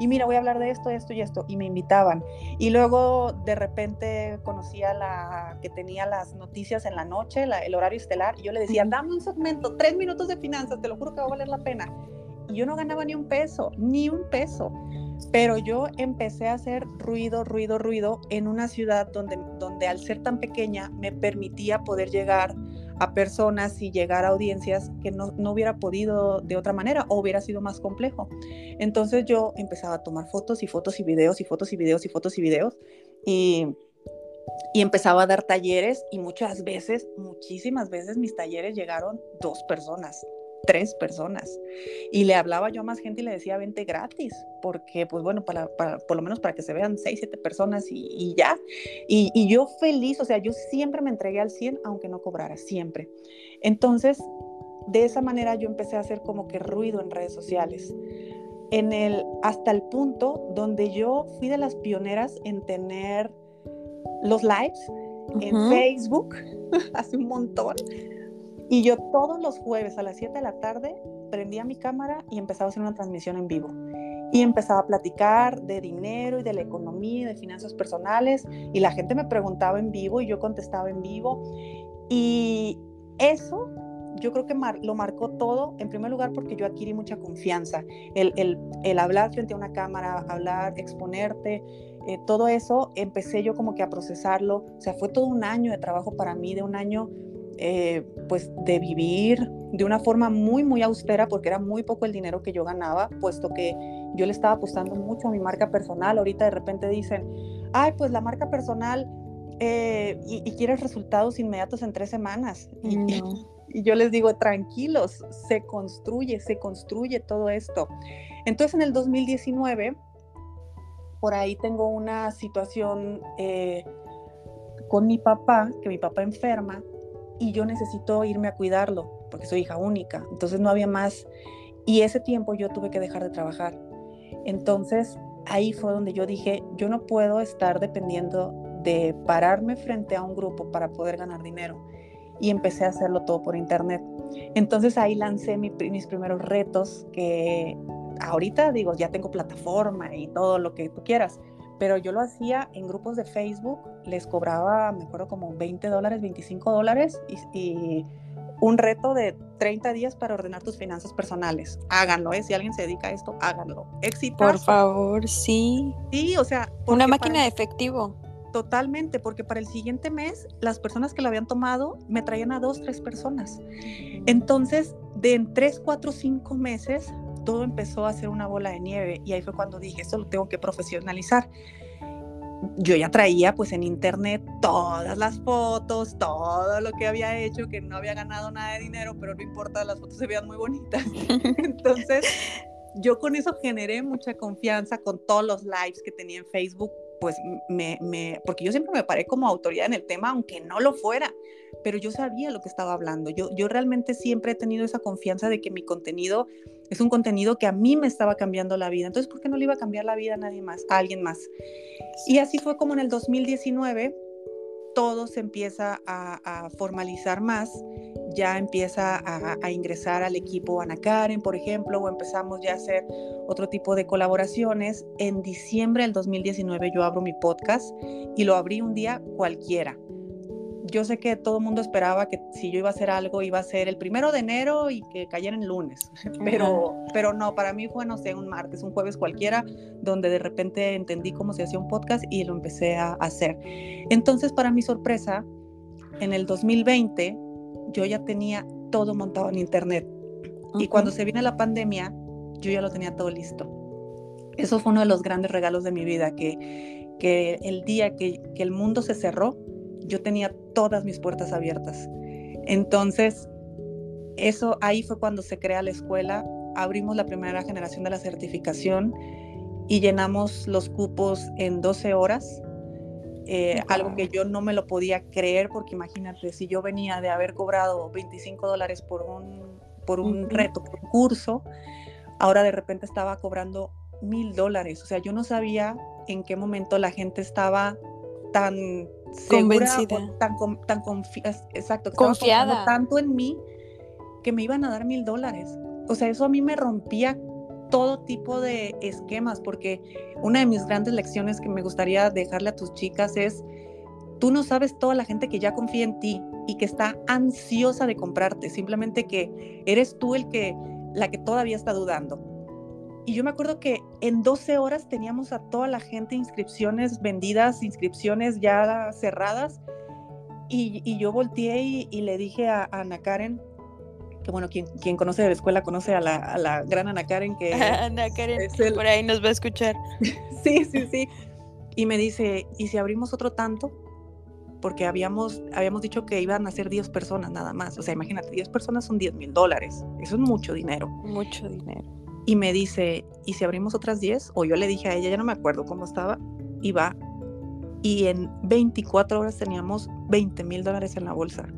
y mira, voy a hablar de esto, esto y esto, y me invitaban. Y luego de repente conocí a la que tenía las noticias en la noche, el horario estelar, y yo le decía, dame un segmento, tres minutos de finanzas, te lo juro que va a valer la pena. Y yo no ganaba ni un peso, ni un peso. Pero yo empecé a hacer ruido, ruido, ruido en una ciudad donde, donde al ser tan pequeña me permitía poder llegar a personas y llegar a audiencias que no, no, hubiera podido de otra manera o hubiera sido más complejo. Entonces yo empezaba a tomar fotos y fotos y videos y fotos y videos y fotos y videos y, y empezaba a dar talleres y muchas veces, muchísimas veces mis talleres llegaron dos personas, tres personas. Y le hablaba yo a más gente y le decía, vente gratis, porque pues bueno, para, por lo menos para que se vean seis, siete personas y, ya. Y, y, yo feliz, o sea, yo siempre me entregué al 100, aunque no cobrara, siempre. Entonces, de esa manera yo empecé a hacer como que ruido en redes sociales. En el, hasta el punto donde yo fui de las pioneras en tener los lives en Facebook hace un montón y yo todos los jueves a las 7 de la tarde prendía mi cámara y empezaba a hacer una transmisión en vivo. Y empezaba a platicar de dinero y de la economía, de finanzas personales. Y la gente me preguntaba en vivo y yo contestaba en vivo. Y eso yo creo que lo marcó todo, en primer lugar porque yo adquirí mucha confianza. El, el, el hablar frente a una cámara, hablar, exponerte, eh, todo eso empecé yo como que a procesarlo. O sea, fue todo un año de trabajo para mí, de un año eh, pues de vivir de una forma muy, muy austera porque era muy poco el dinero que yo ganaba, puesto que yo le estaba apostando mucho a mi marca personal. Ahorita de repente dicen, ay, pues la marca personal eh, y, quieres resultados inmediatos en tres semanas. Y, y yo les digo, tranquilos, se construye, se construye todo esto. Entonces en el 2019, por ahí tengo una situación eh, con mi papá, que mi papá enferma, y yo necesito irme a cuidarlo porque soy hija única. Entonces no había más. Y ese tiempo yo tuve que dejar de trabajar. Entonces ahí fue donde yo dije, yo no puedo estar dependiendo de pararme frente a un grupo para poder ganar dinero. Y empecé a hacerlo todo por internet. Entonces ahí lancé mis primeros retos que ahorita digo, ya tengo plataforma y todo lo que tú quieras, pero yo lo hacía en grupos de Facebook, les cobraba, me acuerdo, como 20 dólares, 25 dólares y, un reto de 30 días para ordenar tus finanzas personales. Háganlo, ¿eh? Si alguien se dedica a esto, háganlo. Éxito. Por favor, sí. Sí, o sea. Una máquina de efectivo. Totalmente, porque para el siguiente mes las personas que lo habían tomado me traían a dos, tres personas. Entonces, de en tres, cuatro, cinco meses todo empezó a ser una bola de nieve y ahí fue cuando dije, esto lo tengo que profesionalizar. Yo ya traía pues en internet todas las fotos, todo lo que había hecho, que no había ganado nada de dinero, pero no importa, las fotos se veían muy bonitas. Entonces, yo con eso generé mucha confianza con todos los lives que tenía en Facebook, pues me, me, porque yo siempre me paré como autoridad en el tema, aunque no lo fuera, pero yo sabía lo que estaba hablando. Yo, yo realmente siempre he tenido esa confianza de que mi contenido es un contenido que a mí me estaba cambiando la vida. Entonces, ¿por qué no le iba a cambiar la vida a nadie más, a alguien más? Y así fue como en el 2019 todo se empieza a, formalizar más, ya empieza a, ingresar al equipo Ana Karen, por ejemplo, o empezamos ya a hacer otro tipo de colaboraciones. En diciembre del 2019 yo abro mi podcast y lo abrí un día cualquiera yo sé que todo el mundo esperaba que si yo iba a hacer algo iba a ser el primero de enero y que cayera en lunes, pero, pero no, para mí fue, no sé, un martes, un jueves cualquiera, donde de repente entendí cómo se hacía un podcast y lo empecé a hacer. Entonces, para mi sorpresa, en el 2020 yo ya tenía todo montado en internet y cuando se viene la pandemia, yo ya lo tenía todo listo. Eso fue uno de los grandes regalos de mi vida, que, que el día que, que el mundo se cerró, yo tenía todas mis puertas abiertas. Entonces, eso ahí fue cuando se crea la escuela, abrimos la primera generación de la certificación y llenamos los cupos en 12 horas. Eh, algo que yo no me lo podía creer porque imagínate, si yo venía de haber cobrado 25 dólares por un, por un reto, por un curso, ahora de repente estaba cobrando mil dólares. O sea, yo no sabía en qué momento la gente estaba tan convencida, tan, tan exacto, confiada tanto en mí que me iban a dar mil dólares. O sea, eso a mí me rompía todo tipo de esquemas, porque una de mis grandes lecciones que me gustaría dejarle a tus chicas es, tú no sabes toda la gente que ya confía en ti y que está ansiosa de comprarte, simplemente que eres tú el que, la que todavía está dudando. Y yo me acuerdo que en 12 horas teníamos a toda la gente inscripciones vendidas, inscripciones ya cerradas. Y, yo volteé y, le dije a, Ana Karen, que bueno, quien, quien conoce de la escuela conoce a la, gran Ana Karen, que Ana Karen por ahí nos va a escuchar. sí, sí, sí. Y me dice, ¿y si abrimos otro tanto? Porque habíamos, habíamos dicho que iban a ser 10 personas nada más. O sea, imagínate, 10 personas son 10 mil dólares. Eso es mucho dinero. Mucho dinero y me dice, ¿y si abrimos otras 10? O yo le dije a ella, ya no me acuerdo cómo estaba, y va. Y en 24 horas teníamos 20 mil dólares en la bolsa.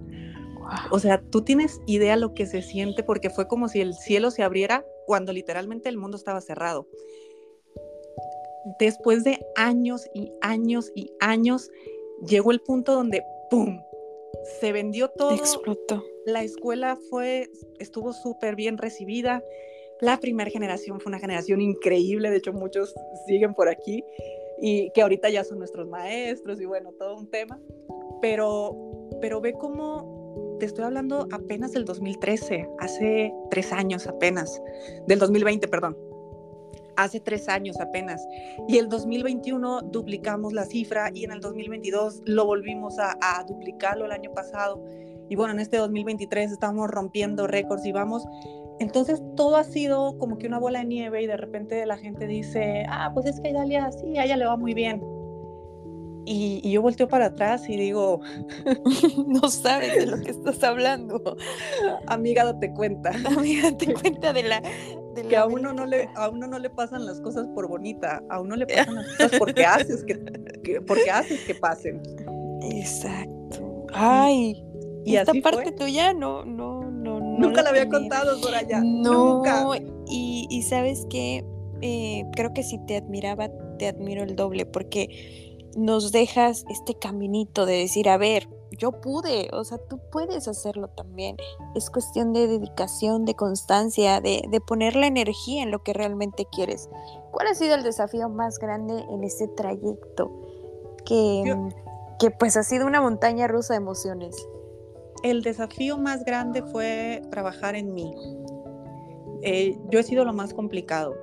O sea, tú tienes idea lo que se siente porque fue como si el cielo se abriera cuando literalmente el mundo estaba cerrado. Después de años y años y años, llegó el punto donde ¡pum! Se vendió todo. Explotó. La escuela fue, estuvo súper bien recibida. La primera generación fue una generación increíble, de hecho muchos siguen por aquí y que ahorita ya son nuestros maestros y bueno, todo un tema, pero, pero ve cómo te estoy hablando apenas del 2013, hace tres años apenas, del 2020, perdón, hace tres años apenas. Y el 2021 duplicamos la cifra y en el 2022 lo volvimos a, a, duplicarlo el año pasado. Y bueno, en este 2023 estamos rompiendo récords y vamos entonces todo ha sido como que una bola de nieve y de repente la gente dice, ah, pues es que Dalia, sí, a ella le va muy bien. Y, yo volteo para atrás y digo, no sabes de lo que estás hablando. Amiga, date cuenta. Amiga, date cuenta de la... que a uno, no le, a uno no le pasan las cosas por bonita, a uno le pasan las cosas porque haces que, porque haces que pasen. Exacto. Ay, y esta parte tuya no, no, no, Nunca la había contado, Soraya. No, Nunca. Y, sabes que eh, creo que si te admiraba, te admiro el doble, porque nos dejas este caminito de decir, a ver, yo pude, o sea, tú puedes hacerlo también. Es cuestión de dedicación, de constancia, de, de poner la energía en lo que realmente quieres. ¿Cuál ha sido el desafío más grande en ese trayecto? Que, que pues ha sido una montaña rusa de emociones el desafío más grande fue trabajar en mí. Eh, yo he sido lo más complicado.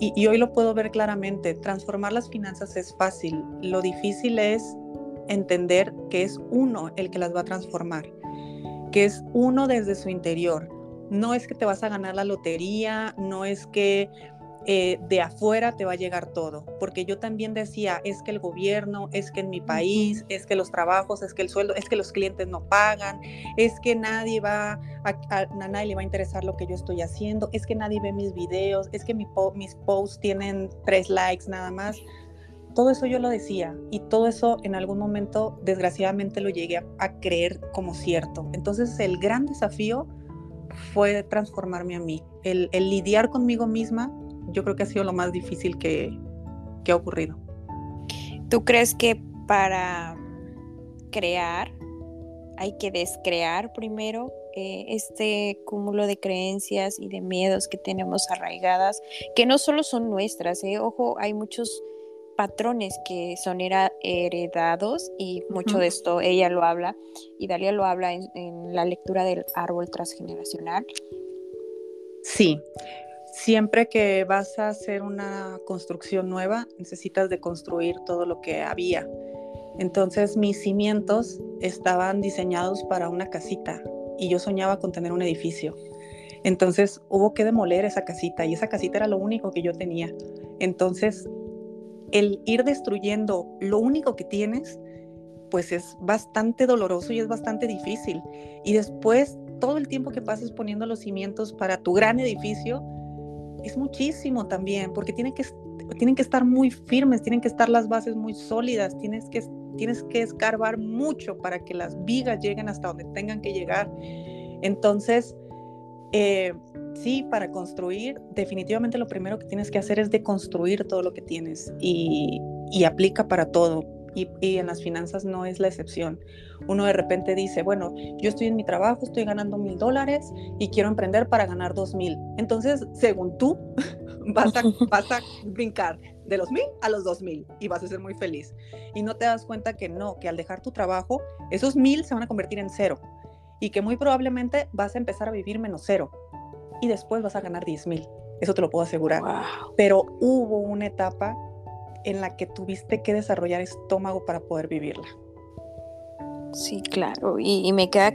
y, hoy lo puedo ver claramente. Transformar las finanzas es fácil. Lo difícil es entender que es uno el que las va a transformar, que es uno desde su interior. No es que te vas a ganar la lotería, no es que eh, de afuera te va a llegar todo, porque yo también decía, es que el gobierno, es que en mi país, es que los trabajos, es que el sueldo, es que los clientes no pagan, es que nadie va, a, a, nadie le va a interesar lo que yo estoy haciendo, es que nadie ve mis videos, es que mis posts tienen tres likes nada más. Todo eso yo lo decía y todo eso en algún momento desgraciadamente lo llegué a creer como cierto. Entonces el gran desafío fue transformarme a mí, el, lidiar conmigo misma, yo creo que ha sido lo más difícil que, ha ocurrido. ¿Tú crees que para crear hay que descrear primero eh, este cúmulo de creencias y de miedos que tenemos arraigadas, que no solo son nuestras, eh? ojo, hay muchos patrones que son heredados y mucho de esto ella lo habla y Dalia lo habla en, la lectura del árbol transgeneracional. Sí, siempre que vas a hacer una construcción nueva necesitas de construir todo lo que había. Entonces mis cimientos estaban diseñados para una casita y yo soñaba con tener un edificio. Entonces hubo que demoler esa casita y esa casita era lo único que yo tenía. Entonces el ir destruyendo lo único que tienes, pues es bastante doloroso y es bastante difícil. Y después, todo el tiempo que pasas poniendo los cimientos para tu gran edificio, es muchísimo también, porque tienen que, tienen que estar muy firmes, tienen que estar las bases muy sólidas, tienes que, tienes que escarbar mucho para que las vigas lleguen hasta donde tengan que llegar. Entonces, eh, sí, para construir, definitivamente lo primero que tienes que hacer es deconstruir todo lo que tienes y, aplica para todo. Y, en las finanzas no es la excepción. Uno de repente dice, bueno, yo estoy en mi trabajo, estoy ganando mil dólares y quiero emprender para ganar dos mil. Entonces, según tú, vas a, vas a brincar de los mil a los dos mil y vas a ser muy feliz. Y no te das cuenta que no, que al dejar tu trabajo, esos mil se van a convertir en cero y que muy probablemente vas a empezar a vivir menos cero y después vas a ganar 10 mil. Eso te lo puedo asegurar. Pero hubo una etapa en la que tuviste que desarrollar estómago para poder vivirla. Sí, claro. Y, me queda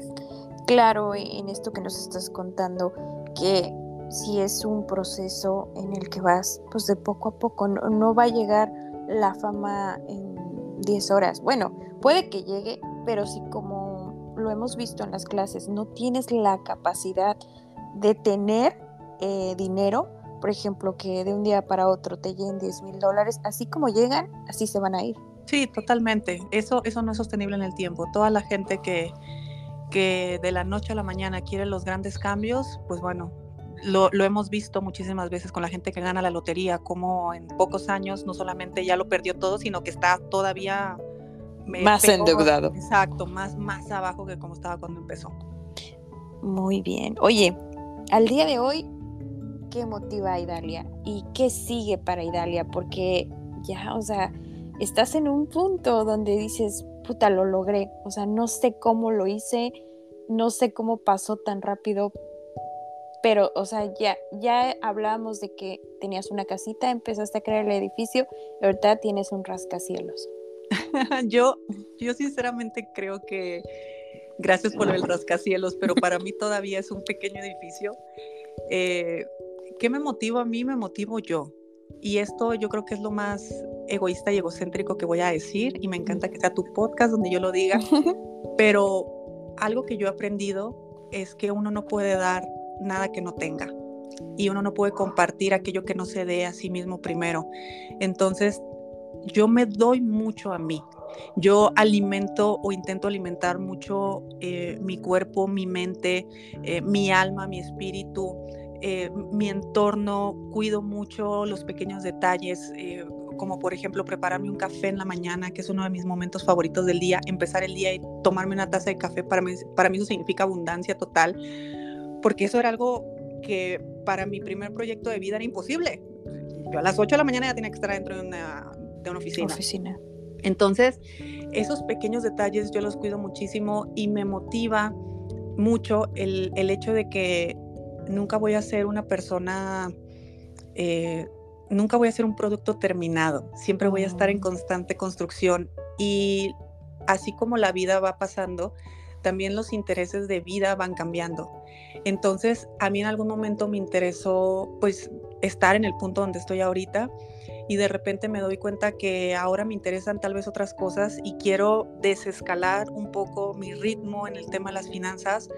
claro en esto que nos estás contando que si es un proceso en el que vas pues de poco a poco, no, va a llegar la fama en 10 horas. Bueno, puede que llegue, pero si como lo hemos visto en las clases, no tienes la capacidad de tener eh, dinero, por ejemplo, que de un día para otro te lleguen 10 mil dólares, así como llegan, así se van a ir. Sí, totalmente. Eso, eso no es sostenible en el tiempo. Toda la gente que, que de la noche a la mañana quiere los grandes cambios, pues bueno, lo, lo, hemos visto muchísimas veces con la gente que gana la lotería, como en pocos años no solamente ya lo perdió todo, sino que está todavía más endeudado. Exacto, más, más abajo que como estaba cuando empezó. Muy bien. Oye, al día de hoy, ¿qué motiva a Idalia? ¿Y qué sigue para Idalia? Porque ya, o sea, estás en un punto donde dices, puta, lo logré. O sea, no sé cómo lo hice, no sé cómo pasó tan rápido, pero, o sea, ya, ya hablábamos de que tenías una casita, empezaste a crear el edificio, y ahorita tienes un rascacielos. yo, yo sinceramente creo que Gracias por el rascacielos, pero para mí todavía es un pequeño edificio. Eh, ¿Qué me motiva a mí? Me motivo yo. Y esto yo creo que es lo más egoísta y egocéntrico que voy a decir y me encanta que sea tu podcast donde yo lo diga, pero algo que yo he aprendido es que uno no puede dar nada que no tenga y uno no puede compartir aquello que no se dé a sí mismo primero. Entonces, yo me doy mucho a mí. Yo alimento o intento alimentar mucho eh, mi cuerpo, mi mente, eh, mi alma, mi espíritu, eh, mi entorno, cuido mucho los pequeños detalles, como por ejemplo prepararme un café en la mañana, que es uno de mis momentos favoritos del día, empezar el día y tomarme una taza de café, para mí, para mí eso significa abundancia total, porque eso era algo que para mi primer proyecto de vida era imposible. Yo a las 8 de la mañana ya tenía que estar dentro de una, de una oficina. oficina. Entonces, esos pequeños detalles yo los cuido muchísimo y me motiva mucho el, hecho de que nunca voy a ser una persona, eh, nunca voy a ser un producto terminado, siempre voy a estar en mm. constante construcción y así como la vida va pasando, también los intereses de vida van cambiando. Entonces, a mí en algún momento me interesó, pues, estar en el punto donde estoy ahorita y de repente me doy cuenta que ahora me interesan tal vez otras cosas y quiero desescalar un poco mi ritmo en el tema de las finanzas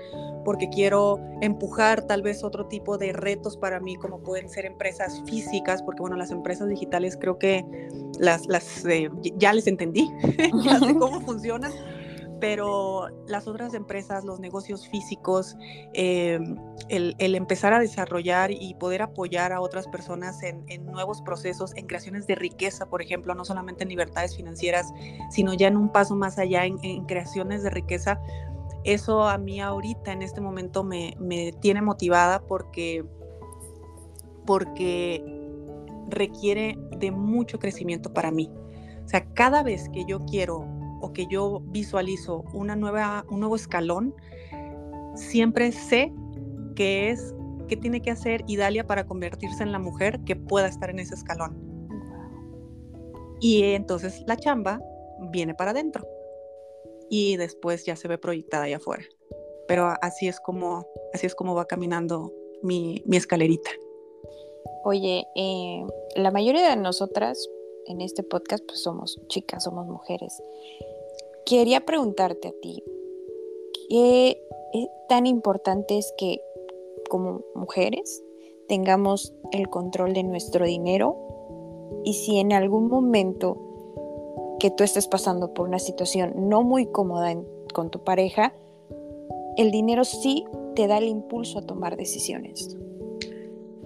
porque quiero empujar tal vez otro tipo de retos para mí como pueden ser empresas físicas porque bueno las empresas digitales creo que las, las eh, ya les entendí ya sé cómo funcionan pero las otras empresas, los negocios físicos, eh, el, empezar a desarrollar y poder apoyar a otras personas en, nuevos procesos, en creaciones de riqueza, por ejemplo, no solamente en libertades financieras, sino ya en un paso más allá, en, creaciones de riqueza, eso a mí ahorita, en este momento, me, me tiene motivada porque, porque requiere de mucho crecimiento para mí. O sea, cada vez que yo quiero o que yo visualizo una nueva, un nuevo escalón, siempre sé qué es, qué tiene que hacer Idalia para convertirse en la mujer que pueda estar en ese escalón. Y entonces la chamba viene para adentro y después ya se ve proyectada allá afuera. Pero así es como, así es como va caminando mi, mi escalerita. Oye, eh, la mayoría de nosotras en este podcast pues somos chicas, somos mujeres. Quería preguntarte a ti, ¿qué tan importante es que como mujeres tengamos el control de nuestro dinero? Y si en algún momento que tú estés pasando por una situación no muy cómoda con tu pareja, el dinero sí te da el impulso a tomar decisiones.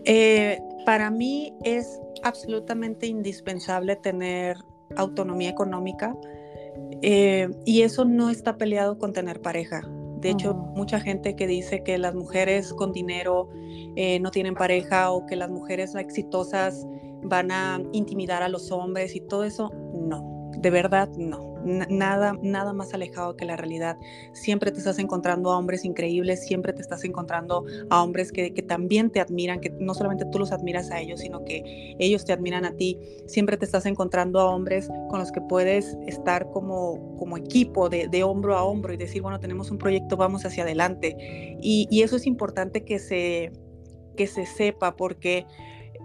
Eh, para mí es absolutamente indispensable tener autonomía económica eh, y eso no está peleado con tener pareja. De hecho, mucha gente que dice que las mujeres con dinero eh, no tienen pareja o que las mujeres exitosas van a intimidar a los hombres y todo eso, no, de verdad no nada, nada más alejado que la realidad. Siempre te estás encontrando a hombres increíbles, siempre te estás encontrando a hombres que, también te admiran, que no solamente tú los admiras a ellos, sino que ellos te admiran a ti. Siempre te estás encontrando a hombres con los que puedes estar como, como equipo, de, hombro a hombro y decir, bueno, tenemos un proyecto, vamos hacia adelante. Y, y eso es importante que se, que se sepa porque...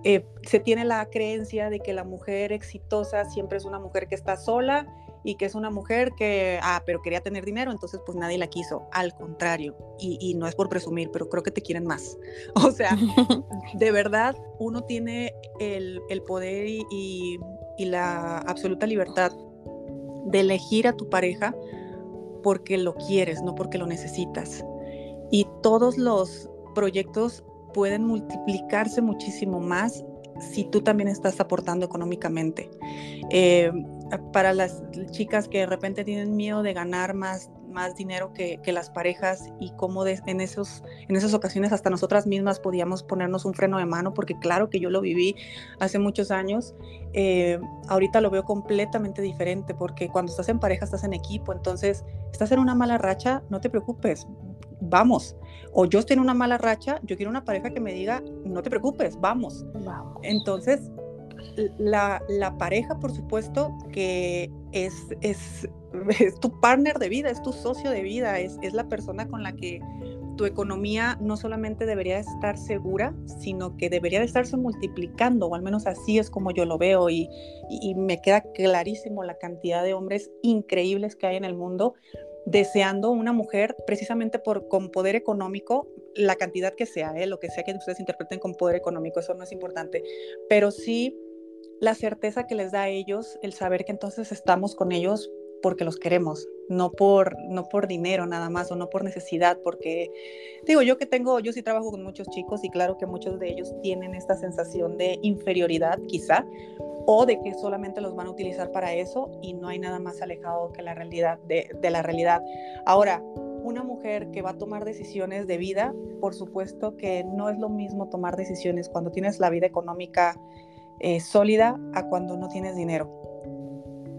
Eh, se tiene la creencia de que la mujer exitosa siempre es una mujer que está sola y que es una mujer que, ah, pero quería tener dinero, entonces pues nadie la quiso. Al contrario, y, no es por presumir, pero creo que te quieren más. O sea, de verdad, uno tiene el, poder y, la absoluta libertad de elegir a tu pareja porque lo quieres, no porque lo necesitas. Y todos los proyectos pueden multiplicarse muchísimo más si tú también estás aportando económicamente. Eh, para las chicas que de repente tienen miedo de ganar más, más dinero que, las parejas y cómo en, esos, en esas ocasiones hasta nosotras mismas podíamos ponernos un freno de mano, porque claro que yo lo viví hace muchos años, eh, ahorita lo veo completamente diferente, porque cuando estás en pareja estás en equipo, entonces estás en una mala racha, no te preocupes, vamos. O yo estoy en una mala racha, yo quiero una pareja que me diga, no te preocupes, vamos. vamos. Entonces, la, pareja, por supuesto, que es, es, tu partner de vida, es tu socio de vida, es, es la persona con la que tu economía no solamente debería estar segura, sino que debería de estarse multiplicando, o al menos así es como yo lo veo, y, y, me queda clarísimo la cantidad de hombres increíbles que hay en el mundo deseando una mujer precisamente por con poder económico, la cantidad que sea, ¿eh? lo que sea que ustedes interpreten con poder económico, eso no es importante, pero sí la certeza que les da a ellos el saber que entonces estamos con ellos porque los queremos, no por, no por dinero nada más o no por necesidad, porque digo yo que tengo, yo sí trabajo con muchos chicos y claro que muchos de ellos tienen esta sensación de inferioridad quizá, o de que solamente los van a utilizar para eso y no hay nada más alejado que la realidad de, de la realidad. Ahora, una mujer que va a tomar decisiones de vida, por supuesto que no es lo mismo tomar decisiones cuando tienes la vida económica eh, sólida a cuando no tienes dinero.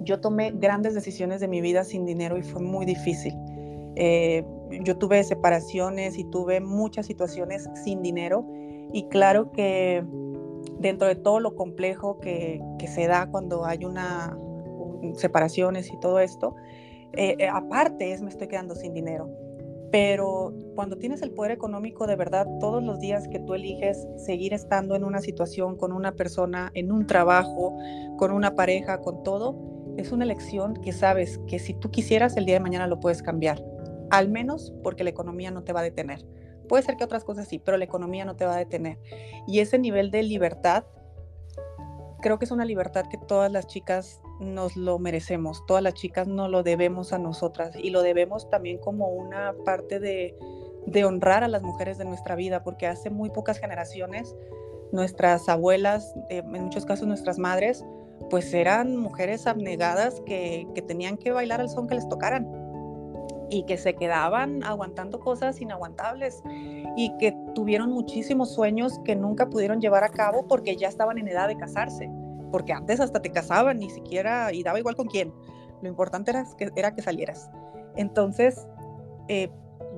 Yo tomé grandes decisiones de mi vida sin dinero y fue muy difícil. Eh, yo tuve separaciones y tuve muchas situaciones sin dinero y claro que dentro de todo lo complejo que, se da cuando hay una separaciones y todo esto, eh, aparte es me estoy quedando sin dinero pero cuando tienes el poder económico, de verdad, todos los días que tú eliges seguir estando en una situación con una persona, en un trabajo, con una pareja, con todo, es una elección que sabes que si tú quisieras el día de mañana lo puedes cambiar, al menos porque la economía no te va a detener. Puede ser que otras cosas sí, pero la economía no te va a detener. Y ese nivel de libertad, creo que es una libertad que todas las chicas nos lo merecemos, todas las chicas nos lo debemos a nosotras y lo debemos también como una parte de, honrar a las mujeres de nuestra vida, porque hace muy pocas generaciones nuestras abuelas, eh, en muchos casos nuestras madres, pues eran mujeres abnegadas que, que tenían que bailar al son que les tocaran y que se quedaban aguantando cosas inaguantables y que tuvieron muchísimos sueños que nunca pudieron llevar a cabo porque ya estaban en edad de casarse porque antes hasta te casaban, ni siquiera, y daba igual con quién. Lo importante era que, era que salieras. Entonces, eh,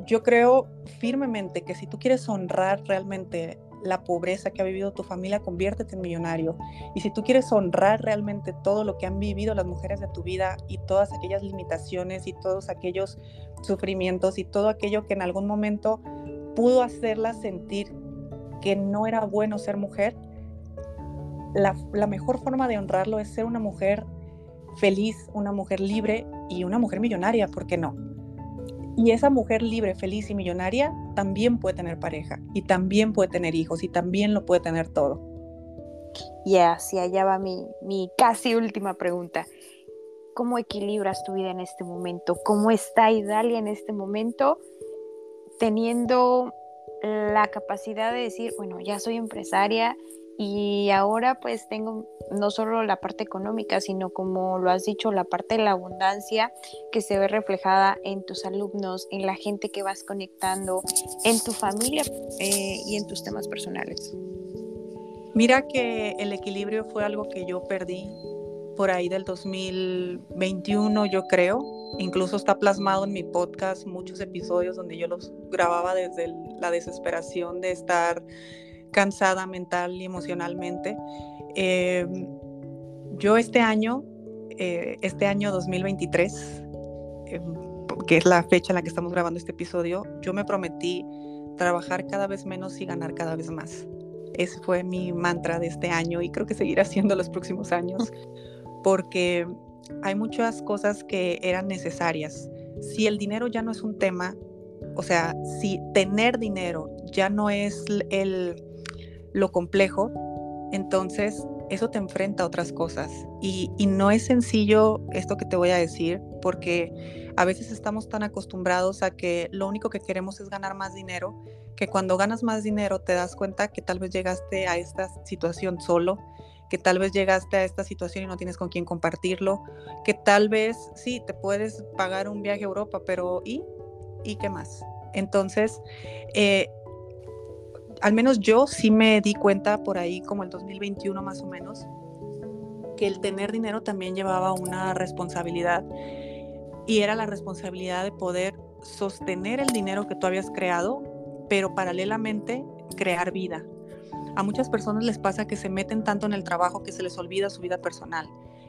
yo creo firmemente que si tú quieres honrar realmente la pobreza que ha vivido tu familia, conviértete en millonario. Y si tú quieres honrar realmente todo lo que han vivido las mujeres de tu vida y todas aquellas limitaciones y todos aquellos sufrimientos y todo aquello que en algún momento pudo hacerlas sentir que no era bueno ser mujer, la, mejor forma de honrarlo es ser una mujer feliz, una mujer libre y una mujer millonaria, ¿por qué no? Y esa mujer libre, feliz y millonaria también puede tener pareja y también puede tener hijos y también lo puede tener todo. Y así allá va mi, mi casi última pregunta. ¿Cómo equilibras tu vida en este momento? ¿Cómo está Idalia en este momento teniendo la capacidad de decir, bueno, ya soy empresaria, y ahora pues tengo no solo la parte económica, sino como lo has dicho, la parte de la abundancia que se ve reflejada en tus alumnos, en la gente que vas conectando, en tu familia eh, y en tus temas personales. Mira que el equilibrio fue algo que yo perdí por ahí del 2021, yo creo. Incluso está plasmado en mi podcast muchos episodios donde yo los grababa desde la desesperación de estar cansada mental y emocionalmente. Em, yo este año, eh, este año 2023, em, que es la fecha en la que estamos grabando este episodio, yo me prometí trabajar cada vez menos y ganar cada vez más. Ese fue mi mantra de este año y creo que seguirá siendo los próximos años, porque hay muchas cosas que eran necesarias. Si el dinero ya no es un tema, o sea, si tener dinero ya no es el, lo complejo, entonces eso te enfrenta a otras cosas. Y, no es sencillo esto que te voy a decir, porque a veces estamos tan acostumbrados a que lo único que queremos es ganar más dinero, que cuando ganas más dinero te das cuenta que tal vez llegaste a esta situación solo, que tal vez llegaste a esta situación y no tienes con quién compartirlo, que tal vez sí, te puedes pagar un viaje a Europa, pero ¿y? ¿Y qué más? Entonces, eh, al menos yo sí me di cuenta por ahí como el 2021 más o menos, que el tener dinero también llevaba una responsabilidad y era la responsabilidad de poder sostener el dinero que tú habías creado, pero paralelamente crear vida. A muchas personas les pasa que se meten tanto en el trabajo que se les olvida su vida personal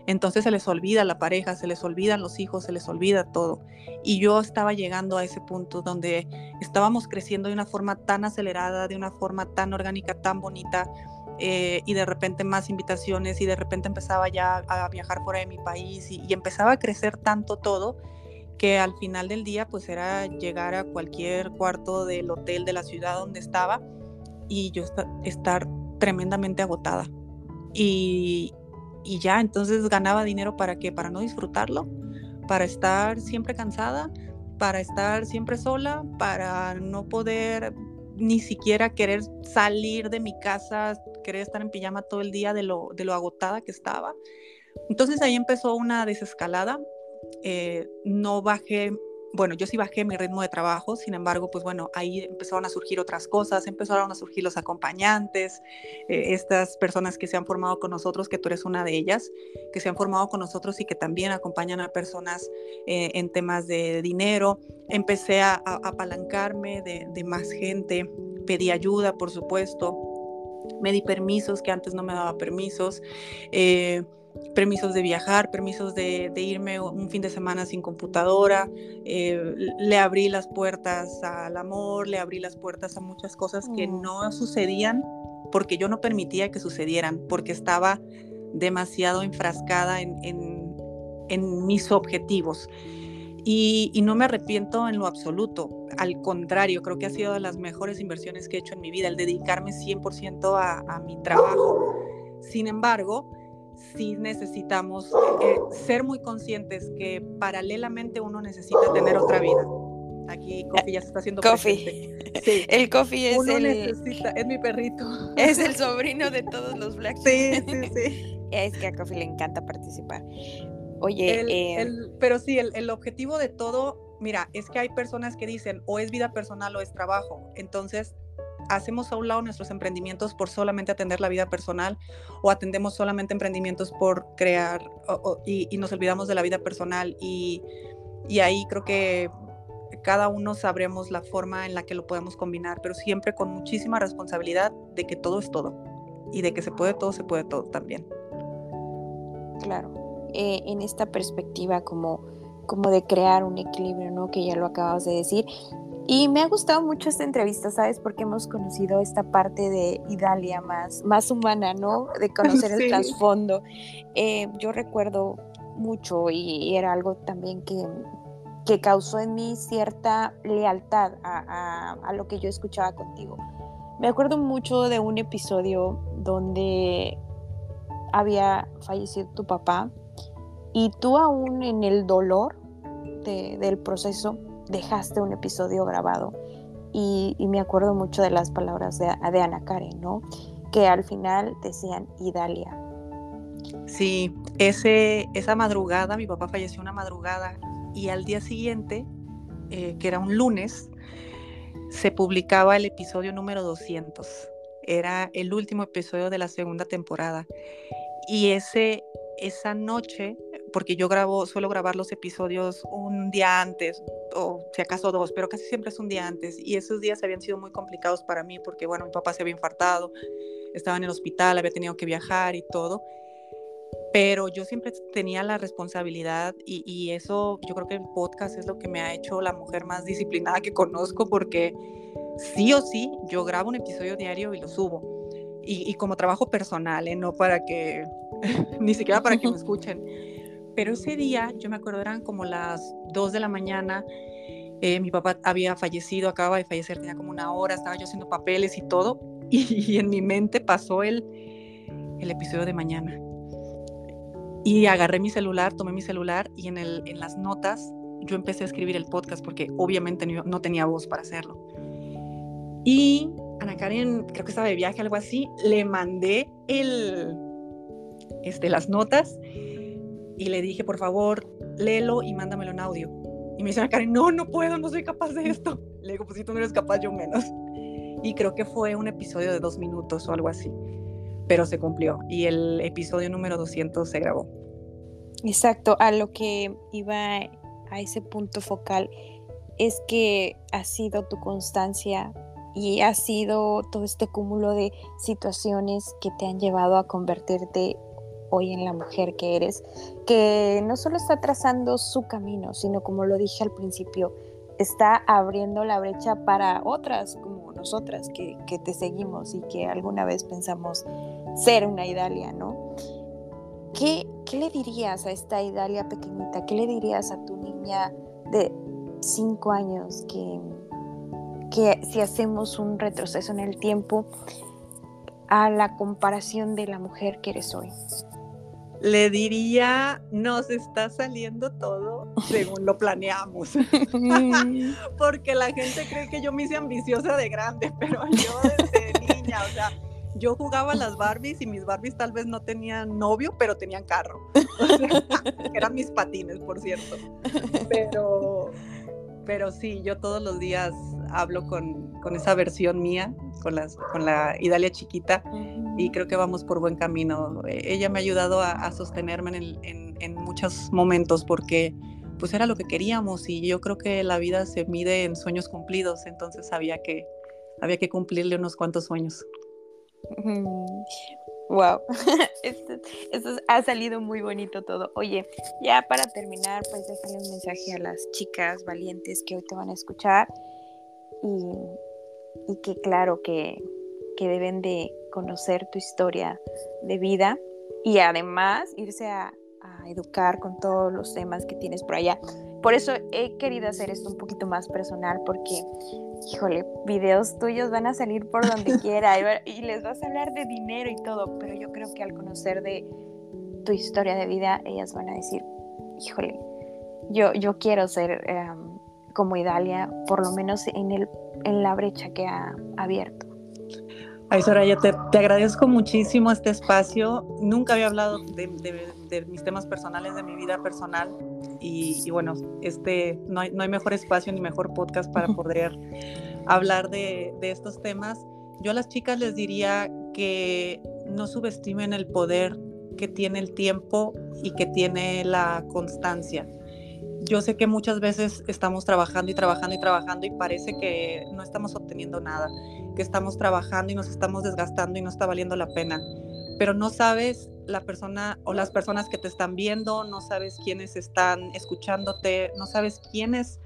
entonces se les olvida la pareja, se les olvidan los hijos, se les olvida todo. Y yo estaba llegando a ese punto donde estábamos creciendo de una forma tan acelerada, de una forma tan orgánica, tan bonita, eh, y de repente más invitaciones y de repente empezaba ya a viajar fuera de mi país y, empezaba a crecer tanto todo que al final del día pues era llegar a cualquier cuarto del hotel de la ciudad donde estaba y yo estar tremendamente agotada. Y, y ya, entonces ganaba dinero para qué? Para no disfrutarlo, para estar siempre cansada, para estar siempre sola, para no poder ni siquiera querer salir de mi casa, querer estar en pijama todo el día de lo, de lo agotada que estaba. Entonces ahí empezó una desescalada. Eh, no bajé bueno, yo sí bajé mi ritmo de trabajo, sin embargo, pues bueno, ahí empezaron a surgir otras cosas, empezaron a surgir los acompañantes, eh, estas personas que se han formado con nosotros, que tú eres una de ellas, que se han formado con nosotros y que también acompañan a personas eh, en temas de dinero. Empecé a, apalancarme de, más gente, pedí ayuda, por supuesto, me di permisos que antes no me daba permisos. Eh, permisos de viajar, permisos de, irme un fin de semana sin computadora, eh, le abrí las puertas al amor, le abrí las puertas a muchas cosas que mm. no sucedían porque yo no permitía que sucedieran, porque estaba demasiado enfrascada en, en, mis objetivos. Y, no me arrepiento en lo absoluto. Al contrario, creo que ha sido de las mejores inversiones que he hecho en mi vida, el dedicarme 100% a, a mi trabajo. Sin embargo, sí necesitamos eh, ser muy conscientes que paralelamente uno necesita tener otra vida. Aquí Coffee ya se está haciendo Coffee. El Coffee es el necesita, es mi perrito. Es el sobrino de todos los Black. Sí, sí, sí. Es que a Coffee le encanta participar. Oye, eh, pero sí, el, el objetivo de todo, mira, es que hay personas que dicen o es vida personal o es trabajo. Entonces, hacemos a un lado nuestros emprendimientos por solamente atender la vida personal o atendemos solamente emprendimientos por crear y, nos olvidamos de la vida personal y, ahí creo que cada uno sabremos la forma en la que lo podemos combinar, pero siempre con muchísima responsabilidad de que todo es todo y de que se puede todo, se puede todo también. Claro, eh, en esta perspectiva como, como de crear un equilibrio, ¿no? Que ya lo acabas de decir. Y me ha gustado mucho esta entrevista, ¿sabes? Porque hemos conocido esta parte de Idalia más, más humana, ¿no? De conocer el trasfondo. Eh, yo recuerdo mucho y, era algo también que, que causó en mí cierta lealtad a, a, lo que yo escuchaba contigo. Me acuerdo mucho de un episodio donde había fallecido tu papá y tú aún en el dolor de, del proceso dejaste un episodio grabado y, me acuerdo mucho de las palabras de, de, Ana Karen, ¿no? Que al final decían Idalia. Sí, ese, esa madrugada, mi papá falleció una madrugada y al día siguiente, eh, que era un lunes, se publicaba el episodio número 200. Era el último episodio de la segunda temporada. Y ese, esa noche porque yo grabo, suelo grabar los episodios un día antes, o si acaso dos, pero casi siempre es un día antes. Y esos días habían sido muy complicados para mí porque, bueno, mi papá se había infartado, estaba en el hospital, había tenido que viajar y todo. Pero yo siempre tenía la responsabilidad y, y eso, yo creo que el podcast es lo que me ha hecho la mujer más disciplinada que conozco porque sí o sí, yo grabo un episodio diario y lo subo. Y, y como trabajo personal, ¿eh? no para que, ni siquiera para que me escuchen pero ese día, yo me acuerdo, eran como las 2 de la mañana, eh, mi papá había fallecido, acababa de fallecer, tenía como una hora, estaba yo haciendo papeles y todo, y, en mi mente pasó el, el episodio de mañana. Y agarré mi celular, tomé mi celular y en, el, en las notas yo empecé a escribir el podcast porque obviamente no, no tenía voz para hacerlo. Y Ana Karen, creo que estaba de viaje, algo así, le mandé el, este, las notas y le dije, por favor, léelo y mándamelo en audio. Y me dice Karen, no, no puedo, no soy capaz de esto. Le digo, pues si tú no eres capaz, yo menos. Y creo que fue un episodio de dos minutos o algo así, pero se cumplió. Y el episodio número 200 se grabó. Exacto, a lo que iba a ese punto focal es que ha sido tu constancia y ha sido todo este cúmulo de situaciones que te han llevado a convertirte hoy en la mujer que eres, que no solo está trazando su camino, sino como lo dije al principio, está abriendo la brecha para otras como nosotras que, te seguimos y que alguna vez pensamos ser una Idalia, ¿no? ¿Qué, ¿Qué le dirías a esta Idalia pequeñita? ¿Qué le dirías a tu niña de cinco años que, que si hacemos un retroceso en el tiempo a la comparación de la mujer que eres hoy? Le diría, nos está saliendo todo según lo planeamos. Porque la gente cree que yo me hice ambiciosa de grande, pero yo desde niña, o sea, yo jugaba a las Barbies y mis Barbies tal vez no tenían novio, pero tenían carro. eran mis patines, por cierto. Pero, pero sí, yo todos los días hablo con, con esa versión mía, con, las, con la Idalia chiquita, y creo que vamos por buen camino. E, ella me ha ayudado a, sostenerme en, en, muchos momentos porque pues era lo que queríamos y yo creo que la vida se mide en sueños cumplidos, entonces había que, había que cumplirle unos cuantos sueños. Wow, esto, ha salido muy bonito todo. Oye, ya para terminar, pues déjale un mensaje a las chicas valientes que hoy te van a escuchar y, que claro que, deben de conocer tu historia de vida y además irse a, a educar con todos los temas que tienes por allá. Por eso he querido hacer esto un poquito más personal porque híjole, videos tuyos van a salir por donde quiera y les vas a hablar de dinero y todo, pero yo creo que al conocer de tu historia de vida, ellas van a decir, híjole, yo, yo quiero ser em, como Idalia, por lo menos en, el, en la brecha que ha abierto. Ay, Soraya, te, te, agradezco muchísimo este espacio. Nunca había hablado de, mis temas personales, de mi vida personal. Y, bueno, este, no, hay, no hay mejor espacio ni mejor podcast para poder hablar de, de estos temas. Yo a las chicas les diría que no subestimen el poder que tiene el tiempo y que tiene la constancia yo sé que muchas veces estamos trabajando y trabajando y trabajando y parece que no estamos obteniendo nada, que estamos trabajando y nos estamos desgastando y no está valiendo la pena, pero no sabes la persona o las personas que te están viendo, no sabes quiénes están escuchándote, no sabes quiénes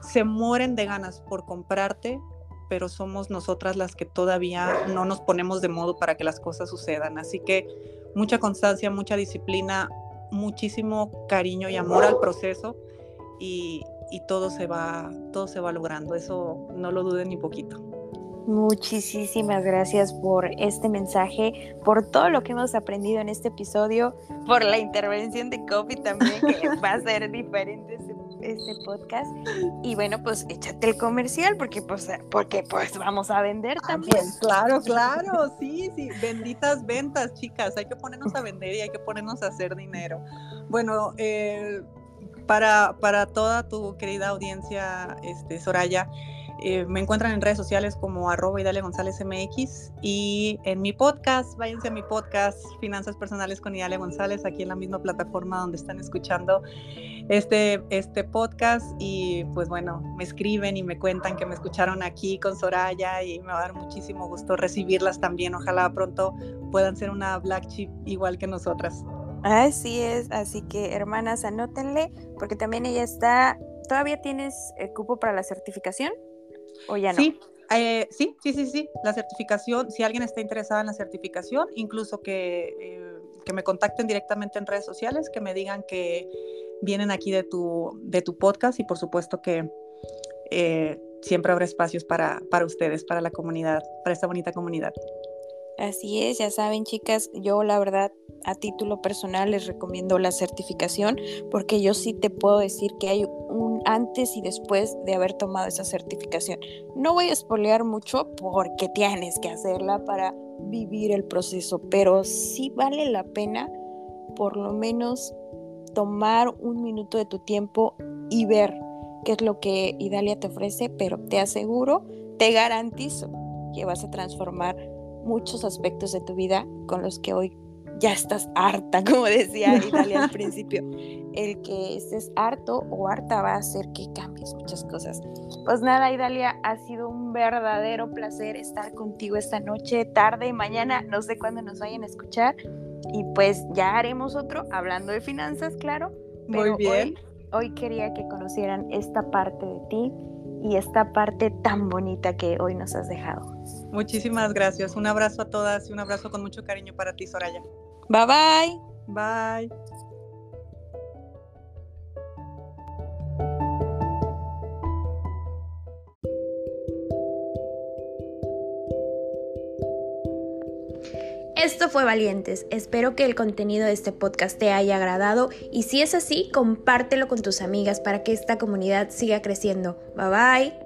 se mueren de ganas por comprarte, pero somos nosotras las que todavía no nos ponemos de modo para que las cosas sucedan. Así que mucha constancia, mucha disciplina, muchísimo cariño y amor al proceso y, todo, se va, todo se va logrando, eso no lo duden ni poquito. Muchísimas gracias por este mensaje, por todo lo que hemos aprendido en este episodio, por la intervención de Coffee también, que va a ser diferente este, este, podcast. Y bueno, pues échate el comercial porque pues, porque pues vamos a vender ah, también. Pues, claro, claro, sí, sí, benditas ventas, chicas, hay que ponernos a vender y hay que ponernos a hacer dinero. Bueno, eh, para, para toda tu querida audiencia, este, Soraya, eh, me encuentran en redes sociales como arroba Idalia González MX y en mi podcast, váyanse a mi podcast Finanzas Personales con Idalia González, aquí en la misma plataforma donde están escuchando este, este podcast y pues bueno, me escriben y me cuentan que me escucharon aquí con Soraya y me va a dar muchísimo gusto recibirlas también. Ojalá pronto puedan ser una black chip igual que nosotras. Así es, así que hermanas, anótenle, porque también ella está, ¿todavía tienes el cupo para la certificación ya? Sí, eh, sí, sí, sí, sí, la certificación, si alguien está interesada en la certificación, incluso que, eh, que me contacten directamente en redes sociales, que me digan que vienen aquí de tu, de tu podcast y por supuesto que eh, siempre habrá espacios para, para ustedes, para la comunidad, para esta bonita comunidad. Así es, ya saben chicas, yo la verdad a título personal les recomiendo la certificación porque yo sí te puedo decir que hay un antes y después de haber tomado esa certificación. No voy a espolear mucho porque tienes que hacerla para vivir el proceso, pero sí vale la pena por lo menos tomar un minuto de tu tiempo y ver qué es lo que Idalia te ofrece, pero te aseguro, te garantizo que vas a transformar muchos aspectos de tu vida con los que hoy ya estás harta, como decía Italia al principio. El que estés harto o harta va a hacer que cambies muchas cosas. Pues nada, Idalia, ha sido un verdadero placer estar contigo esta noche, tarde, y mañana, no sé cuándo nos vayan a escuchar. Y pues ya haremos otro hablando de finanzas, claro. Muy bien. hoy quería que conocieran esta parte de ti y esta parte tan bonita que hoy nos has dejado. Muchísimas gracias. Un abrazo a todas y un abrazo con mucho cariño para ti, Soraya. Bye bye. Bye. Esto fue Valientes. Espero que el contenido de este podcast te haya agradado y si es así, compártelo con tus amigas para que esta comunidad siga creciendo. Bye bye.